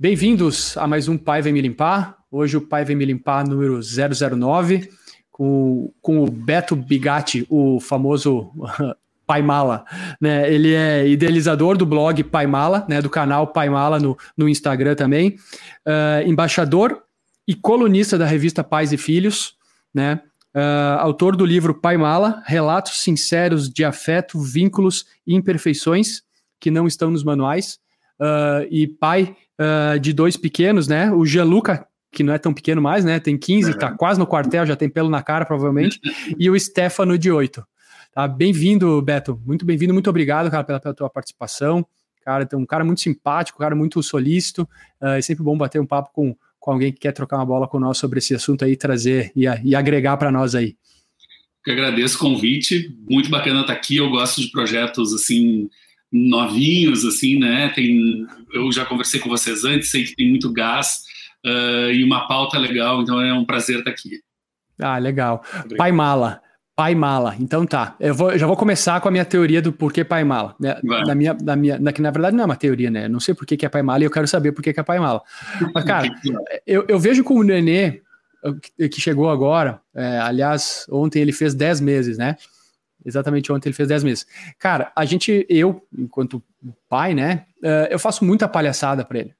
Bem-vindos a mais um Pai Vem Me Limpar. Hoje o Pai Vem Me Limpar número 009, com, com o Beto Bigatti, o famoso Pai Mala. Né? Ele é idealizador do blog Pai Mala, né? do canal Pai Mala no, no Instagram também. Uh, embaixador e colunista da revista Pais e Filhos, né? Uh, autor do livro Pai Mala, Relatos Sinceros de Afeto, Vínculos e Imperfeições, que não estão nos manuais. Uh, e pai de dois pequenos, né? O Gianluca, que não é tão pequeno mais, né? Tem 15, uhum. tá quase no quartel, já tem pelo na cara, provavelmente. e o Stefano, de 8. Tá? Bem-vindo, Beto. Muito bem-vindo, muito obrigado, cara, pela, pela tua participação. Cara, tem um cara muito simpático, um cara muito solícito. Uh, é sempre bom bater um papo com, com alguém que quer trocar uma bola com nós sobre esse assunto aí, trazer e, e agregar para nós aí. Eu agradeço o convite, muito bacana estar aqui. Eu gosto de projetos assim novinhos, assim, né? Tem, eu já conversei com vocês antes, sei que tem muito gás uh, e uma pauta legal, então é um prazer estar aqui. Ah, legal. Obrigado. Pai Mala. Pai Mala. Então tá. Eu, vou, eu já vou começar com a minha teoria do porquê Pai Mala. Né? Na minha, na minha, na, que na verdade não é uma teoria, né? Eu não sei por que, é Pai Mala e eu quero saber por que, é Pai Mala. Mas, cara, eu, eu vejo com o Nenê, que chegou agora, é, aliás, ontem ele fez 10 meses, né? Exatamente ontem ele fez 10 meses. Cara, a gente, eu, enquanto pai, né, uh, eu faço muita palhaçada para ele.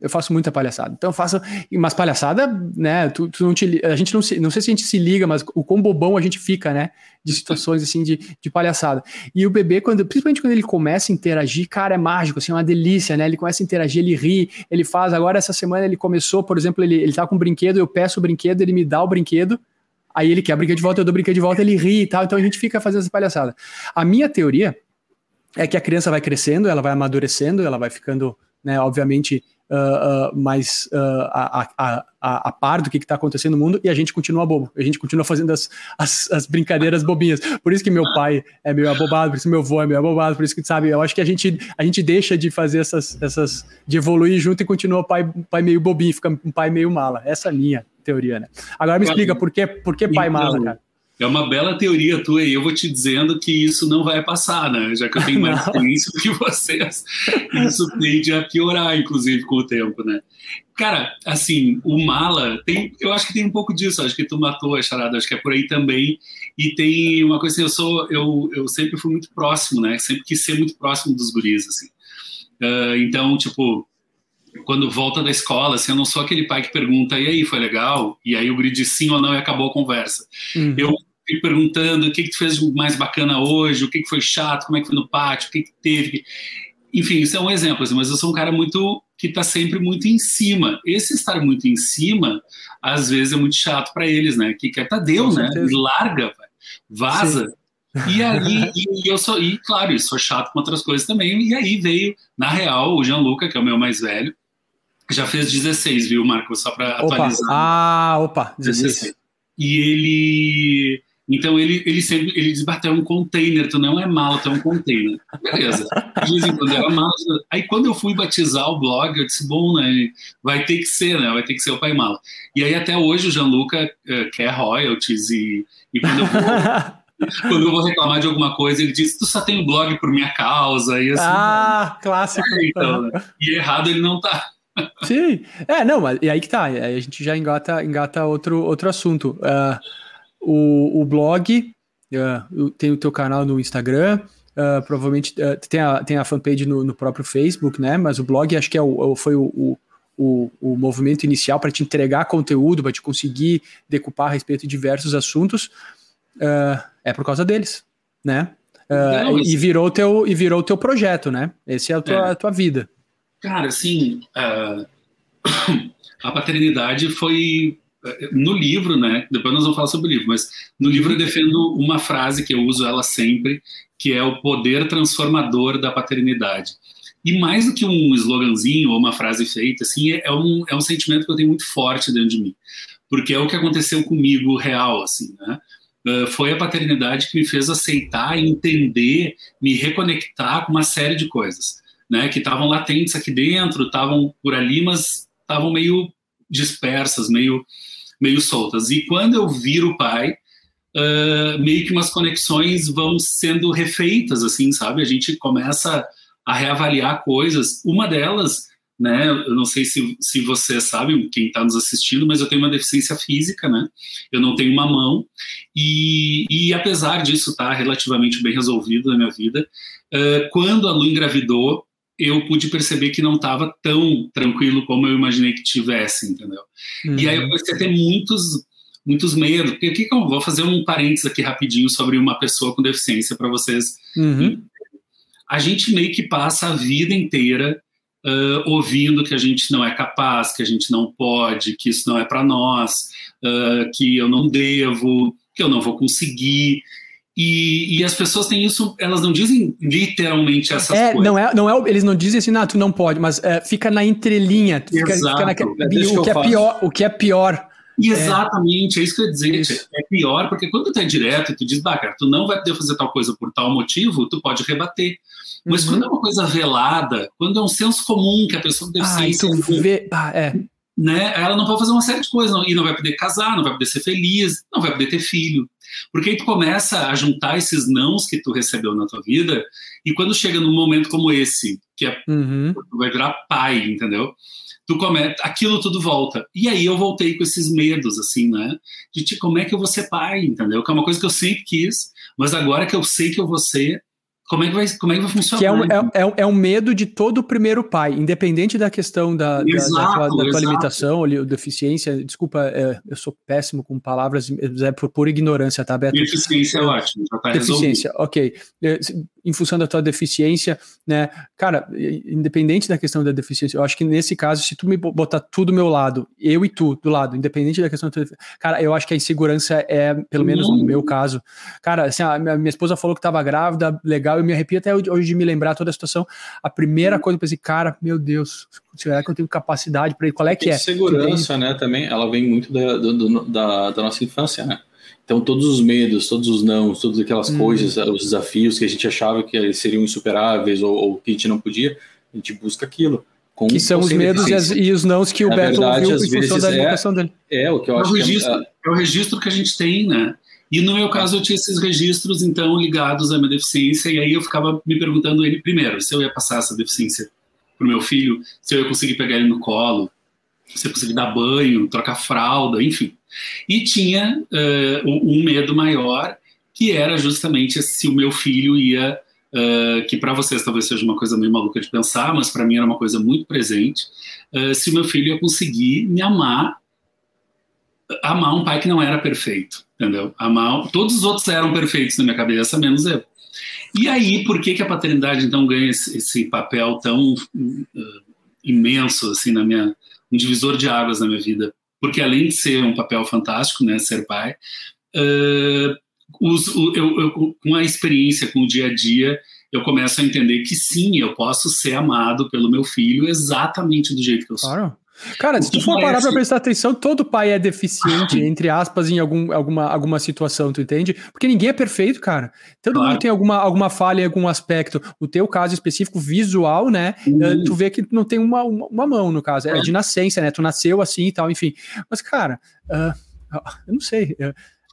Eu faço muita palhaçada. Então eu faço umas palhaçada, né? Tu, tu não te, a gente não, se, não sei se a gente se liga, mas o quão bobão a gente fica, né? De situações assim de, de palhaçada. E o bebê, quando, principalmente quando ele começa a interagir, cara, é mágico, assim, é uma delícia, né? Ele começa a interagir, ele ri, ele faz. Agora, essa semana ele começou, por exemplo, ele, ele tá com um brinquedo, eu peço o brinquedo, ele me dá o brinquedo aí ele quer brincar de volta, eu dou brinquedo de volta, ele ri e tal, então a gente fica fazendo essa palhaçada. A minha teoria é que a criança vai crescendo, ela vai amadurecendo, ela vai ficando, né, obviamente, uh, uh, mais uh, a, a, a, a, par do que está acontecendo no mundo e a gente continua bobo, a gente continua fazendo as, as, as, brincadeiras bobinhas. Por isso que meu pai é meio abobado, por isso que meu avô é meio abobado, por isso que, sabe, eu acho que a gente, a gente deixa de fazer essas, essas de evoluir junto e continua pai, pai meio bobinho, fica um pai meio mala. Essa é a minha teoria, né? Agora me explica, por que, por que pai mala, cara? É uma bela teoria tua e eu vou te dizendo que isso não vai passar, né? Já que eu tenho mais experiência do que vocês, isso tende a piorar, inclusive, com o tempo, né? Cara, assim, o mala tem, eu acho que tem um pouco disso, acho que tu matou a charada, acho que é por aí também. E tem uma coisa assim, eu sou, eu, eu sempre fui muito próximo, né? Sempre quis ser muito próximo dos guris, assim. Uh, então, tipo, quando volta da escola, assim, eu não sou aquele pai que pergunta, e aí, foi legal? E aí o guri diz sim ou não e acabou a conversa. Uhum. Eu fico perguntando o que, que tu fez mais bacana hoje, o que, que foi chato, como é que foi no pátio, o que, que teve. Enfim, isso é um exemplo, assim, mas eu sou um cara muito que está sempre muito em cima. Esse estar muito em cima, às vezes é muito chato para eles, né? Que quer tá deu, né? Larga, vaza. Sim. E aí, e, eu sou, e claro, eu sou chato com outras coisas também. E aí veio, na real, o Gianluca, que é o meu mais velho, já fez 16, viu, Marco? Só para atualizar. Ah, opa, 16. E ele. Então ele, ele sempre ele diz, bateu um container, tu não é mal, tu é um container. Beleza. Dizem quando era mal. Aí quando eu fui batizar o blog, eu disse, bom, né? Vai ter que ser, né? Vai ter que ser o pai mala. E aí até hoje o Gianluca uh, quer royalties e, e quando eu vou. quando eu vou reclamar de alguma coisa, ele diz: Tu só tem o um blog por minha causa. E assim, ah, clássico. então, né? E errado ele não tá. Sim, é, não, mas e aí que tá, aí a gente já engata, engata outro, outro assunto. Uh, o, o blog, uh, tem o teu canal no Instagram, uh, provavelmente tem, a, tem a fanpage no, no, próprio Facebook, né? Mas o blog acho que é o, foi o, o, o movimento inicial para te entregar conteúdo, para te conseguir decupar a respeito de diversos assuntos, é por causa deles, né? Não, e virou teu e virou teu projeto, né? Esse é a tua, é. a tua vida. Cara, assim, uh, a paternidade foi no livro, né? Depois nós vamos falar sobre o livro, mas no livro eu defendo uma frase que eu uso ela sempre, que é o poder transformador da paternidade. E mais do que um sloganzinho ou uma frase feita, assim, é um, é um sentimento que eu tenho muito forte dentro de mim, porque é o que aconteceu comigo real, assim, né? uh, foi a paternidade que me fez aceitar, entender, me reconectar com uma série de coisas, né? Que estavam latentes aqui dentro, estavam por ali, mas estavam meio dispersas, meio, meio soltas. E quando eu viro pai, uh, meio que umas conexões vão sendo refeitas, assim, sabe? A gente começa a reavaliar coisas. Uma delas, né? Eu não sei se, se você sabe, quem está nos assistindo, mas eu tenho uma deficiência física, né? Eu não tenho uma mão. E, e apesar disso estar tá relativamente bem resolvido na minha vida, uh, quando a Lu engravidou, eu pude perceber que não estava tão tranquilo como eu imaginei que tivesse, entendeu? Uhum. E aí eu uhum. comecei a ter muitos muitos medos. Porque que eu vou fazer um parênteses aqui rapidinho sobre uma pessoa com deficiência para vocês. Uhum. A gente meio que passa a vida inteira uh, ouvindo que a gente não é capaz, que a gente não pode, que isso não é para nós, uh, que eu não devo, que eu não vou conseguir. E, e, as pessoas têm isso, elas não dizem literalmente essas é, coisas. Não é, não é, eles não dizem assim, ah, tu não pode, mas é, fica na entrelinha. Fica, Exato. Fica na, é o, que é pior, o que é pior Exatamente, é, é isso que eu ia dizer. Isso. É pior, porque quando tu é direto e tu diz, bah, cara, tu não vai poder fazer tal coisa por tal motivo, tu pode rebater. Mas uhum. quando é uma coisa velada, quando é um senso comum que a pessoa deve ah, ser. Tu vê... ah, é. né, ela não pode fazer uma série de coisas, não, e não vai poder casar, não vai poder ser feliz, não vai poder ter filho. Porque aí tu começa a juntar esses nãos que tu recebeu na tua vida, e quando chega num momento como esse, que é, uhum. tu vai virar pai, entendeu? tu come, aquilo tudo volta. E aí eu voltei com esses medos, assim, né? De tipo, como é que eu vou ser pai, entendeu? Que é uma coisa que eu sempre quis, mas agora que eu sei que eu vou ser, como é que vai, como é que vai funcionar? Que é um, é, é, é um medo de todo primeiro pai, independente da questão da, exato, da, da, tua, da tua limitação ou deficiência. Desculpa, é, eu sou péssimo com palavras, é por pura ignorância, tá, Beto? Deficiência é ótimo, já tá Deficiência, resolvido. ok. Em função da tua deficiência, né? Cara, independente da questão da deficiência, eu acho que nesse caso, se tu me botar tudo do meu lado, eu e tu do lado, independente da questão da tua cara, eu acho que a insegurança é, pelo menos no meu caso, cara, assim, a minha, esposa falou que tava grávida, legal, eu me arrepio até hoje de me lembrar toda a situação. A primeira uhum. coisa que eu pensei, cara, meu Deus, será que eu tenho capacidade para ir? Qual é que é? Segurança, né? Também, ela vem muito da, do, da, da nossa infância, né? Então, todos os medos, todos os não, todas aquelas hum. coisas, os desafios que a gente achava que seriam insuperáveis ou, ou, que a gente não podia, a gente busca aquilo. que são os medos e, as, e, os nãos que o Beto ouviu em função da educação é, dele. É, o que eu é acho registro, que é, é o registro que a gente tem, né? E no meu caso eu tinha esses registros então ligados à minha deficiência e aí eu ficava me perguntando ele primeiro se eu ia passar essa deficiência para o meu filho, se eu ia conseguir pegar ele no colo, ia conseguir dar banho, trocar fralda, enfim. E tinha uh, um medo maior que era justamente se o meu filho ia Uh, que para vocês talvez seja uma coisa meio maluca de pensar, mas para mim era uma coisa muito presente. Uh, se o meu filho ia conseguir me amar, amar um pai que não era perfeito entendeu? Amar, todos os outros eram perfeitos na minha cabeça, menos eu. E aí, por que, que a paternidade então ganha esse, esse papel tão uh, imenso assim na minha um divisor de águas na minha vida? Porque além de ser um papel fantástico, né, ser pai, uh, os, o, eu, eu, com a experiência, com o dia a dia, eu começo a entender que sim, eu posso ser amado pelo meu filho exatamente do jeito que eu sou. Claro. Cara, se tu for parar pra prestar atenção, todo pai é deficiente, entre aspas, em algum, alguma, alguma situação, tu entende? Porque ninguém é perfeito, cara. Todo claro. mundo tem alguma, alguma falha em algum aspecto. O teu caso específico, visual, né? Uhum. Tu vê que não tem uma, uma, uma mão, no caso. É, de nascença, né? Tu nasceu assim e tal, enfim. Mas, cara, uh, eu não sei.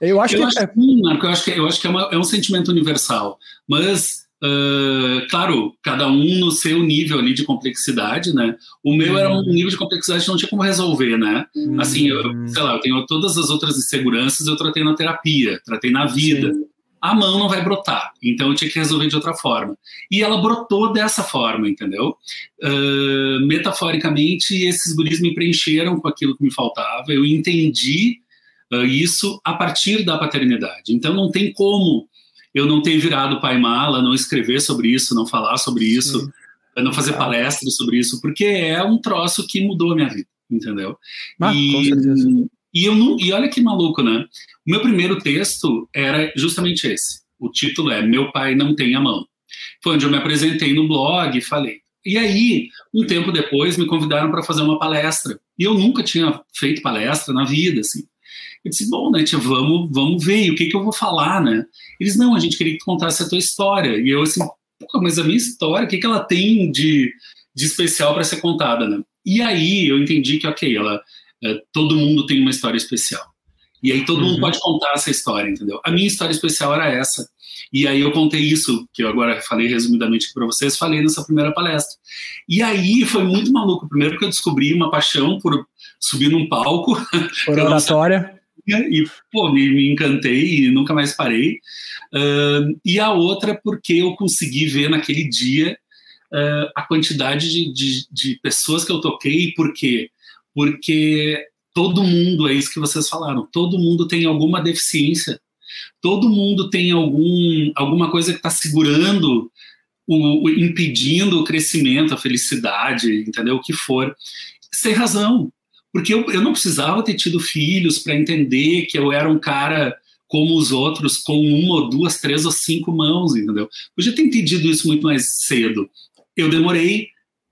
Eu, acho eu que. Acho, é... Marco, eu acho que, eu acho que é, uma, é um sentimento universal. Mas Uh, claro, cada um no seu nível ali de complexidade, né? O meu uhum. era um nível de complexidade que não tinha como resolver, né? Uhum. Assim, eu, sei lá, eu tenho todas as outras inseguranças, eu tratei na terapia, tratei na vida. Sim. A mão não vai brotar, então eu tinha que resolver de outra forma. E ela brotou dessa forma, entendeu? Uh, metaforicamente, esses guris me preencheram com aquilo que me faltava, eu entendi uh, isso a partir da paternidade. Então não tem como eu não ter virado pai mala, não escrever sobre isso, não falar sobre isso, Sim. não fazer palestras sobre isso, porque é um troço que mudou a minha vida, entendeu? Ah, e. E, eu não, e olha que maluco, né? O meu primeiro texto era justamente esse. O título é Meu Pai Não Tem a Mão. Foi onde eu me apresentei no blog e falei. E aí, um tempo depois, me convidaram para fazer uma palestra. E eu nunca tinha feito palestra na vida, assim. Eu disse, bom, né, tia, vamos, vamos ver, o que que eu vou falar, né? Eles, não, a gente queria que tu contasse a tua história. E eu assim, mas a minha história, o que que ela tem de, de especial para ser contada, né? E aí eu entendi que, ok, ela, é, todo mundo tem uma história especial. E aí todo uhum. mundo pode contar essa história, entendeu? A minha história especial era essa. E aí eu contei isso, que eu agora falei resumidamente para vocês, falei nessa primeira palestra. E aí foi muito maluco. Primeiro que eu descobri uma paixão por subir num palco. Por oratória. E, pô, me, me, encantei e nunca mais parei. Uh, e a outra porque eu consegui ver naquele dia uh, a quantidade de, de, de pessoas que eu toquei. Por quê? Porque todo mundo, é isso que vocês falaram, todo mundo tem alguma deficiência, todo mundo tem algum, alguma coisa que está segurando, o, o, impedindo o crescimento, a felicidade, entendeu? O que for. Sem razão, porque eu, eu não precisava ter tido filhos para entender que eu era um cara como os outros, com uma ou duas, três ou cinco mãos, entendeu? Eu já ter entendido isso muito mais cedo. Eu demorei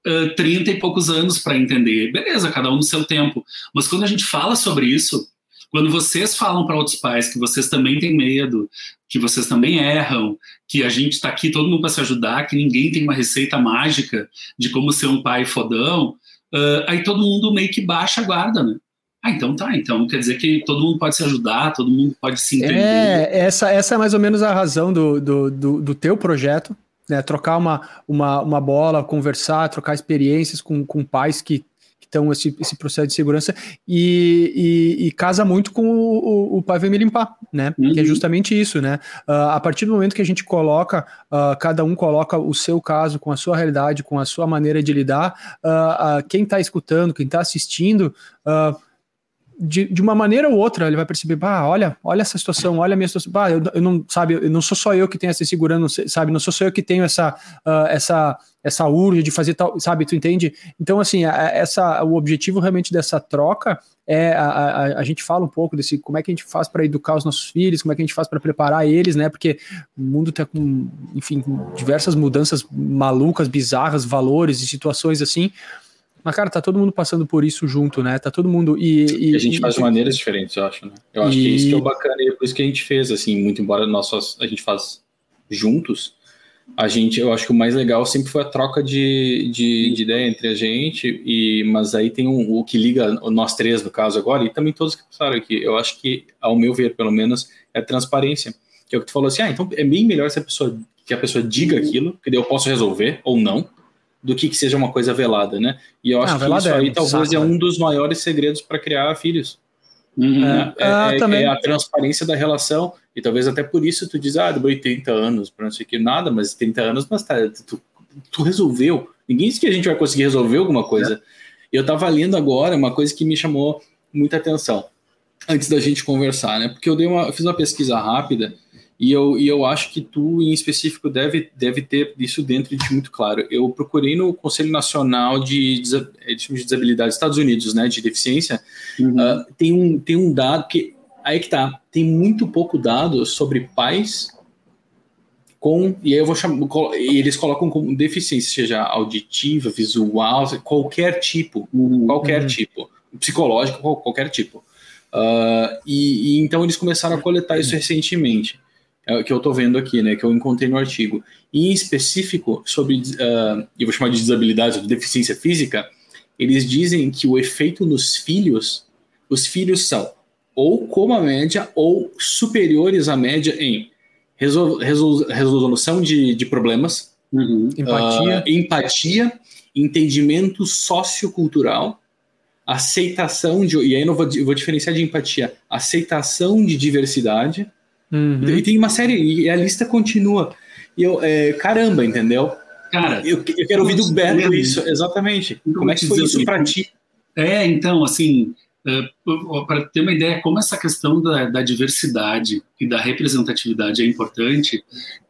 uh, 30 e poucos anos para entender. Beleza, cada um no seu tempo. Mas quando a gente fala sobre isso, quando vocês falam para outros pais que vocês também têm medo, que vocês também erram, que a gente está aqui todo mundo para se ajudar, que ninguém tem uma receita mágica de como ser um pai fodão, uh, aí todo mundo meio que baixa a guarda, né? Ah, então tá. Então quer dizer que todo mundo pode se ajudar, todo mundo pode se entender. É, essa, essa é mais ou menos a razão do, do, do, do teu projeto, né, trocar uma, uma, uma bola, conversar, trocar experiências com, com pais que estão esse, esse processo de segurança e, e, e casa muito com o, o, o, pai vem me limpar, né? Uhum. Que é justamente isso, né? Uh, a partir do momento que a gente coloca, uh, cada um coloca o seu caso com a sua realidade, com a sua maneira de lidar, uh, quem está escutando, quem está assistindo, de, de uma maneira ou outra, ele vai perceber, bah, olha, olha essa situação, olha a minha situação, bah, eu, eu não, sabe, eu não sou só eu que tenho essa segurança, sabe, não sou só eu que tenho essa, uh, essa, essa urge de fazer tal, sabe, tu entende? Então, assim, a, essa, o objetivo realmente dessa troca é, a, a, a, gente fala um pouco desse, como é que a gente faz para educar os nossos filhos, como é que a gente faz para preparar eles, né, porque o mundo está com, enfim, diversas mudanças malucas, bizarras, valores e situações assim, mas, cara, tá todo mundo passando por isso junto, né? Tá todo mundo. E, e, e a gente e, faz de maneiras diferentes, eu acho, né? Eu acho que isso que é o bacana e é por isso que a gente fez, assim, muito embora nós a gente faz juntos, a gente, eu acho que o mais legal sempre foi a troca de, de, de ideia entre a gente, e, mas aí tem um, o que liga nós três, no caso, agora, e também todos que passaram aqui. Eu acho que, ao meu ver, pelo menos, é transparência. Que é o que tu falou assim, ah, então é bem melhor se a pessoa, que a pessoa diga aquilo, que daí eu posso resolver, ou não, do que, que seja uma coisa velada, né? E eu acho que isso é, aí talvez saco, é um dos maiores segredos para criar filhos. Uhum. Né? É, ah, é, é, a transparência da relação, e talvez até por isso tu diz, ah, demorei 30 anos para não sei o que, nada, mas 30 anos, mas tá, tu, tu, resolveu. Ninguém disse que a gente vai conseguir resolver alguma coisa. É. Eu estava lendo agora uma coisa que me chamou muita atenção, antes da gente conversar, né? Porque eu, dei uma, eu fiz uma pesquisa rápida e eu, e eu acho que tu, em específico, deve, deve ter isso dentro de ti muito claro. Eu procurei no Conselho Nacional de, de Desabilidade dos Estados Unidos, né, de deficiência, uhum. uh, tem, um, tem um dado que, aí que tá, tem muito pouco dado sobre pais com, e aí eu vou chamar, eles colocam como deficiência, seja auditiva, visual, qualquer tipo, uhum. qualquer tipo, psicológico, qualquer tipo. Uh, e, e, então eles começaram a coletar isso recentemente. É que eu estou vendo aqui, né, que eu encontrei no artigo. em específico, sobre, uh, eu vou chamar de desabilidade, de deficiência física, eles dizem que o efeito nos filhos, os filhos são ou como a média ou superiores à média em resol resol resolução de, de problemas, uhum. empatia. Uh, empatia, entendimento sociocultural, aceitação de, e aí eu vou, eu vou diferenciar de empatia, aceitação de diversidade, Uhum. E tem uma série, e a lista continua. E eu, é, caramba, entendeu? Cara, eu, eu quero ouvir do Beto isso, exatamente. Como é que foi isso para ti? É, então, assim, uh, para ter uma ideia como essa questão da, da, diversidade e da representatividade é importante,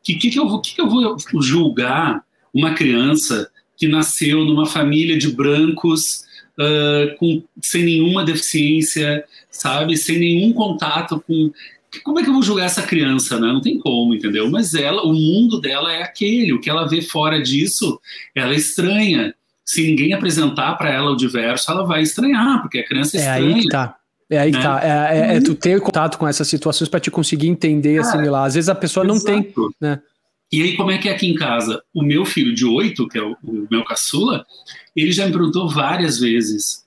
que que, que eu vou que, que eu vou julgar uma criança que nasceu numa família de brancos uh, com, sem nenhuma deficiência, sabe, sem nenhum contato com como é que eu vou julgar essa criança, né? Não tem como, entendeu? Mas ela, o mundo dela é aquele, o que ela vê fora disso, ela é estranha. Se ninguém apresentar para ela o diverso, ela vai estranhar, porque a criança é, é estranha. Aí que tá. É aí que né? tá. É, é, é, tu ter contato com essas situações para te conseguir entender, assimilar. Às vezes a pessoa Exato. não tem, né? E aí, como é que é aqui em casa? O meu filho de oito, que é o, o meu caçula, ele já me perguntou várias vezes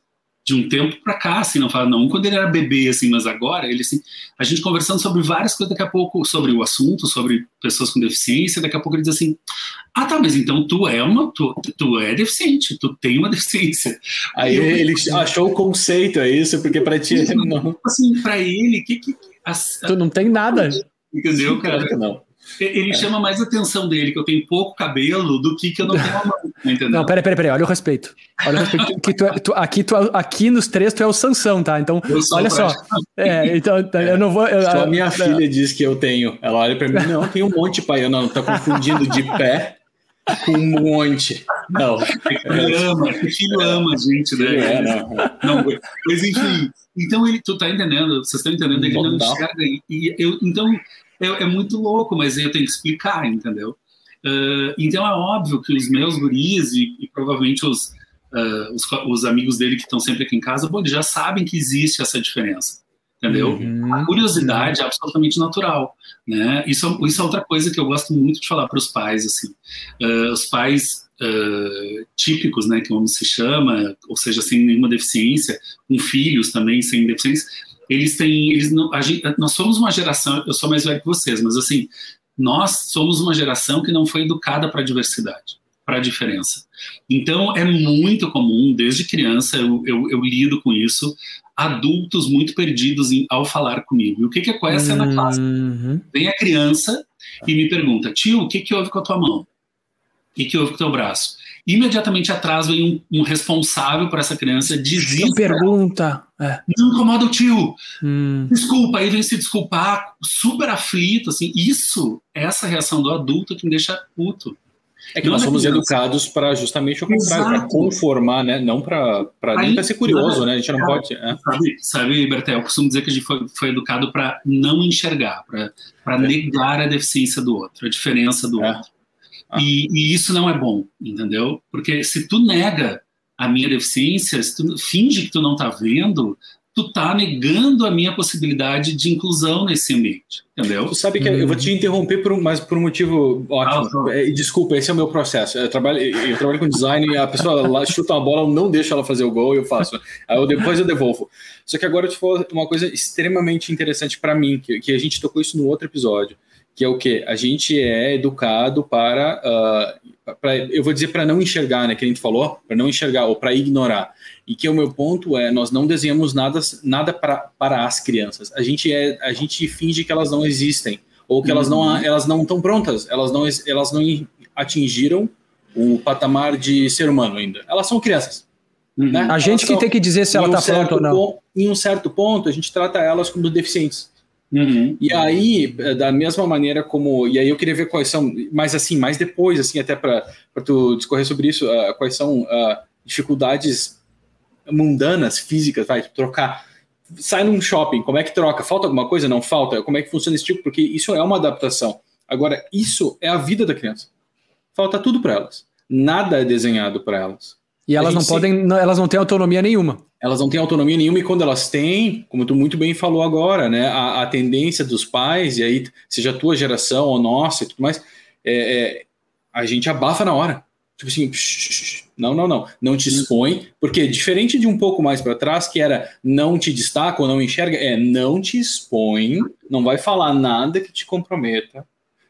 de um tempo para cá, assim, não fala não quando ele era bebê, assim, mas agora ele assim, a gente conversando sobre várias coisas daqui a pouco sobre o assunto, sobre pessoas com deficiência, daqui a pouco ele diz assim: "Ah, tá, mas então tu é uma tu, tu é deficiente, tu tem uma deficiência". Aí eu, ele achou o conceito é isso, porque para ti não. Assim, para ele, que que as, tu não tem nada. Entendeu, cara? Não. Ele é. chama mais a atenção dele, que eu tenho pouco cabelo, do que que eu não tenho a mão, entendeu? Não, peraí, peraí, peraí, olha o respeito. Olha o respeito. que tu, é, tu, aqui, tu, aqui nos três tu é o Sansão, tá? Então, olha só. É, então, é. eu não vou... Eu, só a minha filha diz que eu tenho. Ela olha pra mim, não, tem um monte, pai. Eu não, tá confundindo de pé com um monte. Não. Ele ama, o filho ama a gente, né? É, não. não. Mas enfim, então ele, tu tá entendendo, vocês estão entendendo, ele não enxerga. E eu, então é, é muito louco, mas eu tenho que explicar, entendeu? Uh, então é óbvio que os meus guris e, e provavelmente os, uh, os, os, amigos dele que estão sempre aqui em casa, bom, eles já sabem que existe essa diferença, entendeu? Uhum. A curiosidade é absolutamente natural, né? Isso, isso é outra coisa que eu gosto muito de falar para os pais, assim. Uh, os pais típicos, né, que como se chama, ou seja, sem nenhuma deficiência, com filhos também sem deficiência, eles têm, eles não, gente, nós somos uma geração, eu sou mais velho que vocês, mas assim, nós somos uma geração que não foi educada para a diversidade, para a diferença. Então, é muito comum, desde criança, eu, eu, eu lido com isso, adultos muito perdidos em, ao falar comigo. E o que, que é qual é a cena clássica? Uhum. Vem a criança e me pergunta, tio, o que, que houve com a tua mão? O que, que houve com o teu braço? Imediatamente atrás vem um, um responsável por essa criança dizer. pergunta. É. Não incomoda o tio. Hum. Desculpa, aí vem se desculpar, super aflito, assim. Isso, essa reação do adulto que me deixa puto. É que não nós somos educados para justamente o contrário, para conformar, né? Não para nem para ser curioso, né? A gente não é, pode. É. Sabe, sabe, Bertel, eu costumo dizer que a gente foi, foi educado para não enxergar, para é. negar a deficiência do outro, a diferença do é. outro. Ah. E, e, isso não é bom, entendeu? Porque se tu nega a minha deficiência, se tu finge que tu não tá vendo, tu tá negando a minha possibilidade de inclusão nesse ambiente, entendeu? Tu sabe que hum. eu vou te interromper por um, mas por um motivo ótimo. Ah, é, desculpa, esse é o meu processo. Eu trabalho, eu trabalho com design e a pessoa lá chuta uma bola, eu não deixo ela fazer o gol e eu faço. Aí eu, depois eu devolvo. Só que agora eu te falo uma coisa extremamente interessante para mim, que, que a gente tocou isso no outro episódio que é o que a gente é educado para, uh, para eu vou dizer para não enxergar, né, que a gente falou, para não enxergar ou para ignorar. E que o meu ponto é, nós não desenhamos nada, nada para, para as crianças. A gente é, a gente finge que elas não existem ou que uhum. elas não, uhum. elas não estão prontas, elas não, elas não atingiram o patamar de ser humano ainda. Elas são crianças. Uhum. Né? A gente que tem que dizer se ela está um pronta ou não. Ponto, em um certo ponto, a gente trata elas como deficientes. Uhum. E aí, da mesma maneira como. E aí eu queria ver quais são, mais assim, mais depois, assim, até para tu discorrer sobre isso, uh, quais são uh, dificuldades mundanas, físicas, vai, trocar. Sai num shopping, como é que troca? Falta alguma coisa? Não falta? Como é que funciona esse tipo? Porque isso é uma adaptação. Agora, isso é a vida da criança. Falta tudo para elas. Nada é desenhado para elas. E elas não podem, elas não têm autonomia nenhuma elas não têm autonomia nenhuma e quando elas têm, como tu muito bem falou agora, né, a, a tendência dos pais, e aí seja a tua geração ou nossa e tudo mais, é, é, a gente abafa na hora. Tipo assim, não, não, não, não te expõe, porque diferente de um pouco mais para trás, que era não te destaca ou não enxerga, é não te expõe, não vai falar nada que te comprometa,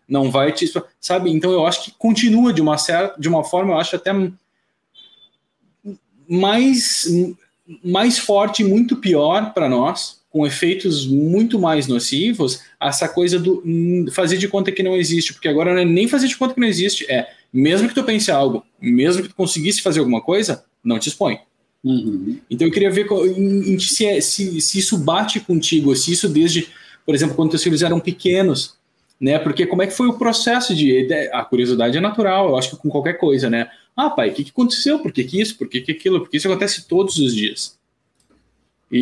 não vai te, sabe? Então eu acho que continua de uma certa, de uma forma, eu acho até mais mais forte, muito pior para nós, com efeitos muito mais nocivos, essa coisa do hum, fazer de conta que não existe, porque agora não é nem fazer de conta que não existe, é mesmo que tu pense algo, mesmo que tu conseguisse fazer alguma coisa, não te expõe. Uhum. Então eu queria ver se, é, se, se, isso bate contigo, se isso desde, por exemplo, quando teus filhos eram pequenos, né? Porque como é que foi o processo de a curiosidade é natural, eu acho que com qualquer coisa, né? Ah, pai, o que, que aconteceu? Por que, que isso? Por que, que aquilo? Porque isso acontece todos os dias. E,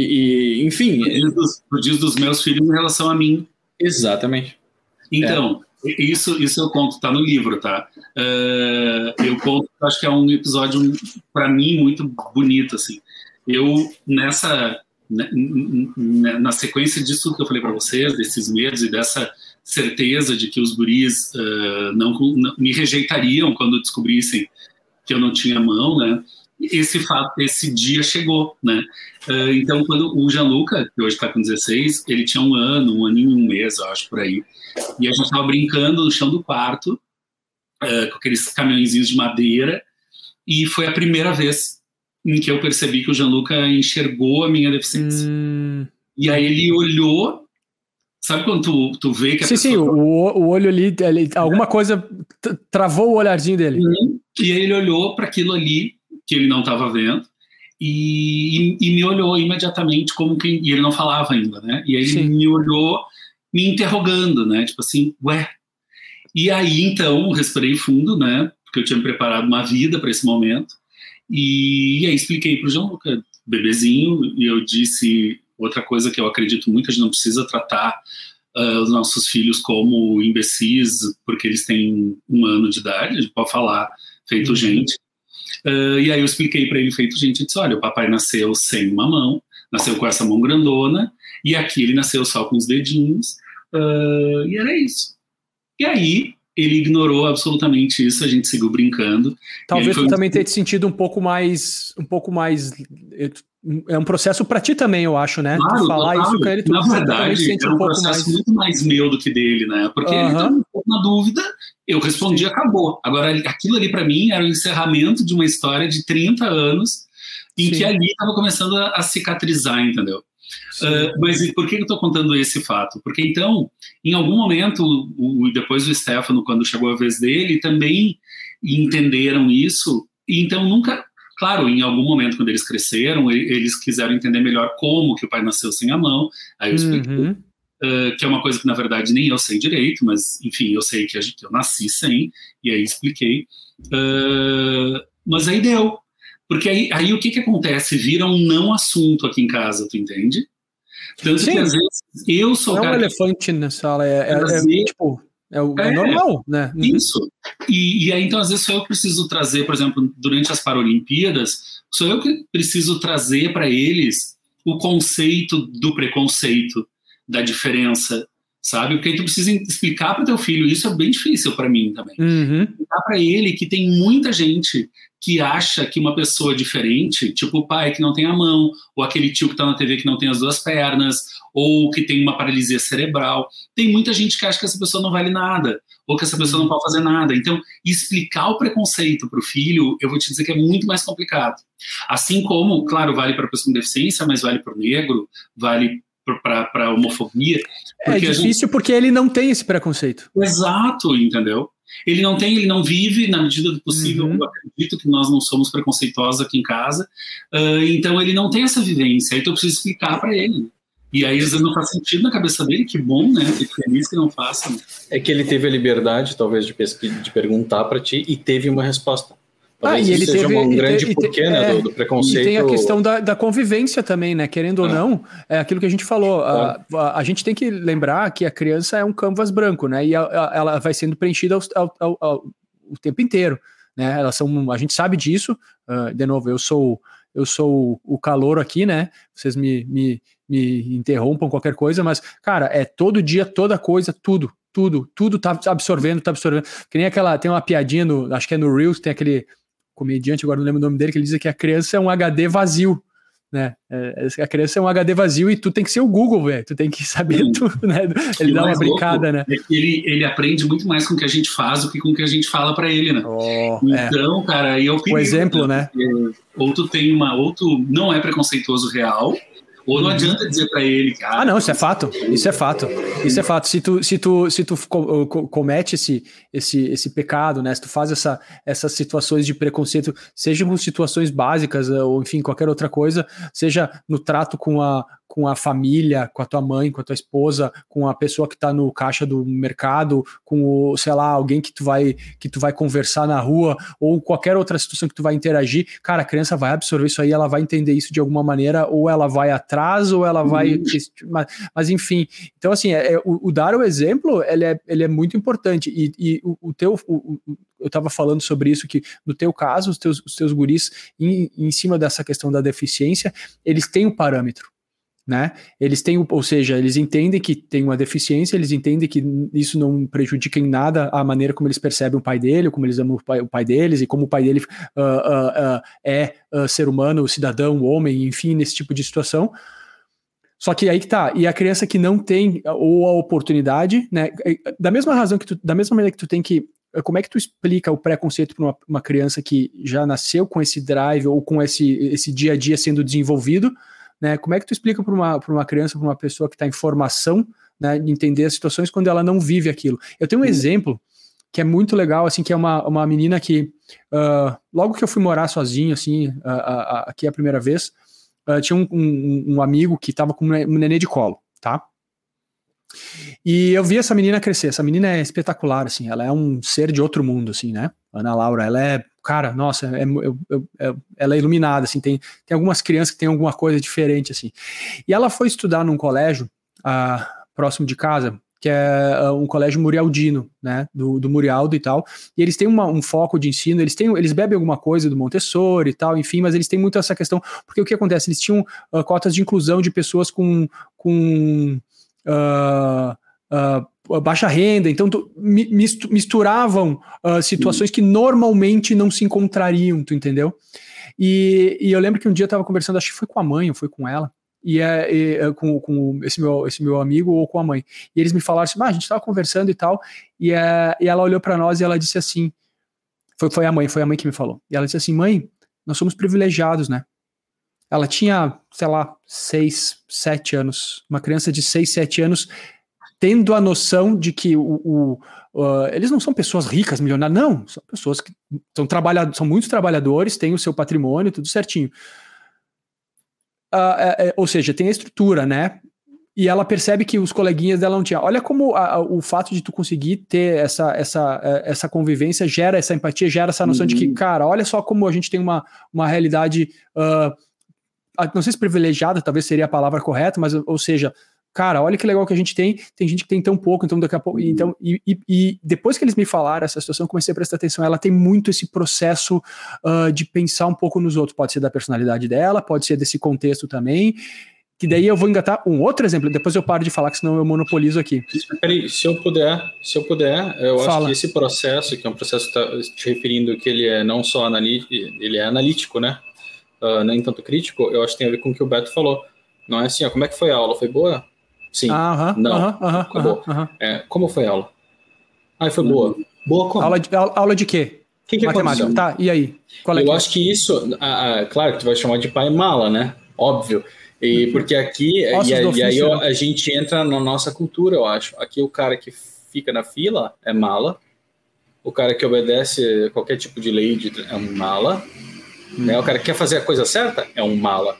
e enfim. Tu diz, dos, tu diz dos meus filhos em relação a mim. Exatamente. Então, é. isso, isso eu conto, tá no livro, tá? Uh, eu conto, acho que é um episódio, para mim, muito bonito, assim. Eu, nessa na sequência disso que eu falei para vocês, desses medos e dessa certeza de que os guris uh, não, não, me rejeitariam quando descobrissem que eu não tinha mão, né? Esse fato, esse dia chegou, né? Uh, então, quando o Gianluca, que hoje está com 16, ele tinha um ano, um ano e um mês, eu acho, por aí, e a gente estava brincando no chão do quarto, uh, com aqueles caminhõezinhos de madeira, e foi a primeira vez em que eu percebi que o Gianluca enxergou a minha deficiência. Hum. E aí ele olhou Sabe quando tu, tu vê que a sim, pessoa... Sim, sim, o, o olho ali, ele, alguma coisa travou o olharzinho dele. Uhum. E ele olhou para aquilo ali que ele não estava vendo e, e, me olhou imediatamente como que... E ele não falava ainda, né? E aí sim. ele me olhou me interrogando, né? Tipo assim, ué... E aí, então, respirei fundo, né? Porque eu tinha preparado uma vida para esse momento. E, e aí expliquei para o João Luca, bebezinho, e eu disse Outra coisa que eu acredito muito, a gente não precisa tratar uh, os nossos filhos como imbecis porque eles têm um ano de idade, a gente pode falar feito uhum. gente. Uh, e aí eu expliquei para ele feito gente, eu disse, olha, o papai nasceu sem uma mão, nasceu com essa mão grandona, e aqui ele nasceu só com os dedinhos, uh, e era isso. E aí ele ignorou absolutamente isso, a gente seguiu brincando. Talvez tu também tenha te sentido um pouco mais, um pouco mais é um processo para ti também, eu acho, né? Claro, tu falar claro. isso com ele, tu Na verdade, é um, um processo mais... muito mais meu do que dele, né? Porque ele tá um pouco na dúvida, eu respondi, Sim. acabou. Agora, aquilo ali para mim era o encerramento de uma história de 30 anos em Sim. que ali estava começando a, a, cicatrizar, entendeu? Uh, mas por que eu estou contando esse fato? Porque então, em algum momento, o, depois do Stefano, quando chegou a vez dele, também entenderam isso, e então nunca Claro, em algum momento, quando eles cresceram, eles quiseram entender melhor como que o pai nasceu sem a mão. Aí eu expliquei, uhum. uh, que é uma coisa que, na verdade, nem eu sei direito, mas, enfim, eu sei que, gente, eu nasci sem, e aí expliquei. Uh, mas aí deu. Porque aí, aí o que, que acontece? Vira um não assunto aqui em casa, tu entende? Tanto Sim. que às vezes eu sou. Não é um elefante na sala, é, é, é tipo é, o, é, é normal, né? Uhum. Isso. E, e, aí, então, às vezes, sou eu que preciso trazer, por exemplo, durante as Paralimpíadas, sou eu que preciso trazer para eles o conceito do preconceito, da diferença, sabe? Porque aí tu precisa explicar para teu filho, isso é bem difícil para mim também. Uhum. Explicar para ele que tem muita gente que acha que uma pessoa diferente, tipo o pai que não tem a mão, ou aquele tio que está na TV que não tem as duas pernas, ou que tem uma paralisia cerebral. Tem muita gente que acha que essa pessoa não vale nada, ou que essa pessoa não pode fazer nada. Então, explicar o preconceito para o filho, eu vou te dizer que é muito mais complicado. Assim como, claro, vale para a pessoa com deficiência, mas vale para o negro, vale para homofobia. É difícil gente... porque ele não tem esse preconceito. Exato, entendeu? Ele não tem, ele não vive na medida do possível. Uhum. Eu acredito que nós não somos preconceituosos aqui em casa, uh, então ele não tem essa vivência. Então eu preciso explicar para ele. E aí, às vezes, não faz sentido na cabeça dele, que bom, né? Que feliz que não faça. Né? É que ele teve a liberdade, talvez, de, de perguntar para ti e teve uma resposta. Talvez ah, e ele seja teve, um grande e, porquê, né, é, do, do, preconceito. E tem a questão da, da convivência também, né? Querendo ou ah. não, é aquilo que a gente falou. A, a, a, gente tem que lembrar que a criança é um canvas branco, né? E a, ela vai sendo preenchida ao, ao, ao, o tempo inteiro, né? Elas são, a gente sabe disso. Uh, de novo, eu sou eu sou o calor aqui, né? Vocês me, me, me interrompam qualquer coisa, mas, cara, é todo dia, toda coisa, tudo, tudo, tudo tá absorvendo, tá absorvendo. Que nem aquela, tem uma piadinha no, acho que é no Reels, tem aquele comediante, agora não lembro o nome dele, que ele diz que a criança é um HD vazio, né? É, a criança é um HD vazio e tu tem que ser o Google, velho. Tu tem que saber Sim. tudo, né? Ele dá uma brincada, né? É ele, ele aprende muito mais com o que a gente faz do que com o que a gente fala para ele, né? Oh, então, é. cara, e eu O exemplo, né? Ou tu tem uma, ou tu não é preconceituoso real, ou não adianta dizer para ele, cara. Ah, não, isso é fato. Isso é fato. Isso é fato. Se tu, se tu, se tu comete esse, esse, esse pecado, né? Se tu faz essa, essas situações de preconceito, sejam situações básicas ou enfim qualquer outra coisa, seja no trato com a, com a família, com a tua mãe, com a tua esposa, com a pessoa que está no caixa do mercado, com o, sei lá, alguém que tu vai que tu vai conversar na rua ou qualquer outra situação que tu vai interagir, cara, a criança vai absorver isso aí, ela vai entender isso de alguma maneira, ou ela vai atrás, ou ela vai, uhum. mas, mas, enfim, então assim, é, é, o, o, dar o exemplo, ele é, ele é muito importante. E, e o, o, teu, o, eu estava falando sobre isso que no teu caso, os teus, os teus guris em, em cima dessa questão da deficiência, eles têm um parâmetro né? Eles têm, ou seja, eles entendem que tem uma deficiência, eles entendem que isso não prejudica em nada a maneira como eles percebem o pai dele, como eles amam o pai, o pai deles e como o pai dele uh, uh, uh, é ser humano, cidadão, homem, enfim, nesse tipo de situação. Só que aí que tá, e a criança que não tem ou a oportunidade, né? Da mesma razão que tu, da mesma maneira que tu tem que como é que tu explica o preconceito para uma, uma, criança que já nasceu com esse drive ou com esse, esse dia a dia sendo desenvolvido, né? Como é que tu explica para uma, uma criança, para uma pessoa que está em formação, né, de entender as situações quando ela não vive aquilo? Eu tenho um uhum. exemplo que é muito legal, assim, que é uma, uma menina que, uh, logo que eu fui morar sozinho, assim, uh, uh, aqui a primeira vez, tinha um, um, um, amigo que estava com um nenê de colo, tá? E eu vi essa menina crescer. Essa menina é espetacular, assim. Ela é um ser de outro mundo, assim, né? Ana Laura, ela é, cara, nossa, é, é, ela é iluminada, assim. Tem, tem algumas crianças que têm alguma coisa diferente, assim. E ela foi estudar num colégio uh, próximo de casa, que é uh, um colégio Murialdino, né? Do, do Murialdo e tal. E eles têm uma, um foco de ensino. Eles têm, eles bebem alguma coisa do Montessori e tal, enfim. Mas eles têm muito essa questão, porque o que acontece? Eles tinham uh, cotas de inclusão de pessoas com com uh, uh, baixa renda, então misturavam uh, situações que normalmente não se encontrariam, tu entendeu? E, e eu lembro que um dia eu estava conversando, acho que foi com a mãe ou foi com ela, e, é, e é, com, com esse, meu, esse meu amigo ou com a mãe. E eles me falaram assim: ah, a gente estava conversando e tal, e, é, e ela olhou para nós e ela disse assim: foi, foi a mãe, foi a mãe que me falou. E ela disse assim: mãe, nós somos privilegiados, né? Ela tinha, sei lá, seis, sete anos. Uma criança de seis, sete anos tendo a noção de que o, o uh, eles não são pessoas ricas, milionárias, não, são pessoas que são, trabalhadores, são muitos trabalhadores, têm o seu patrimônio, tudo certinho. Uh, é, é, ou seja, tem a estrutura, né? E ela percebe que os coleguinhas dela não tinham. Olha como a, a, o fato de tu conseguir ter essa, essa, é, essa convivência gera essa empatia, gera essa noção uhum. de que, uhum. cara, olha só como a gente tem uma, uma realidade uh, não sei se privilegiada, talvez seria a palavra correta, mas, ou seja, cara, olha que legal que a gente tem, tem gente que tem tão pouco, então daqui a pouco, então, e, e, e depois que eles me falaram essa situação, eu comecei a prestar atenção, ela tem muito esse processo uh, de pensar um pouco nos outros, pode ser da personalidade dela, pode ser desse contexto também, que daí eu vou engatar um outro exemplo, depois eu paro de falar, que senão eu monopolizo aqui. Peraí, se eu puder, se eu puder, eu Fala. acho que esse processo, que é um processo que tá te referindo que ele é não só analítico, ele é analítico, né? uh, nem tanto crítico, eu acho que tem a ver com o que o Beto falou. Não é assim, ó, como é que foi a aula? Foi boa? Sim. Ah, não. -huh, é, como foi a aula? Ah, foi boa. Boa como? Aula de, aula de quê? Que que Matemática. Tá, e aí? Qual é eu que é? acho que isso, ah, ah, claro que tu vai chamar de pai mala, né? Óbvio. E uhum. porque aqui, e, e, aí a gente entra na nossa cultura, eu acho. Aqui o cara que fica na fila é mala. O cara que obedece qualquer tipo de lei é um mala. Hum. Né? O cara que quer fazer a coisa certa é um mala.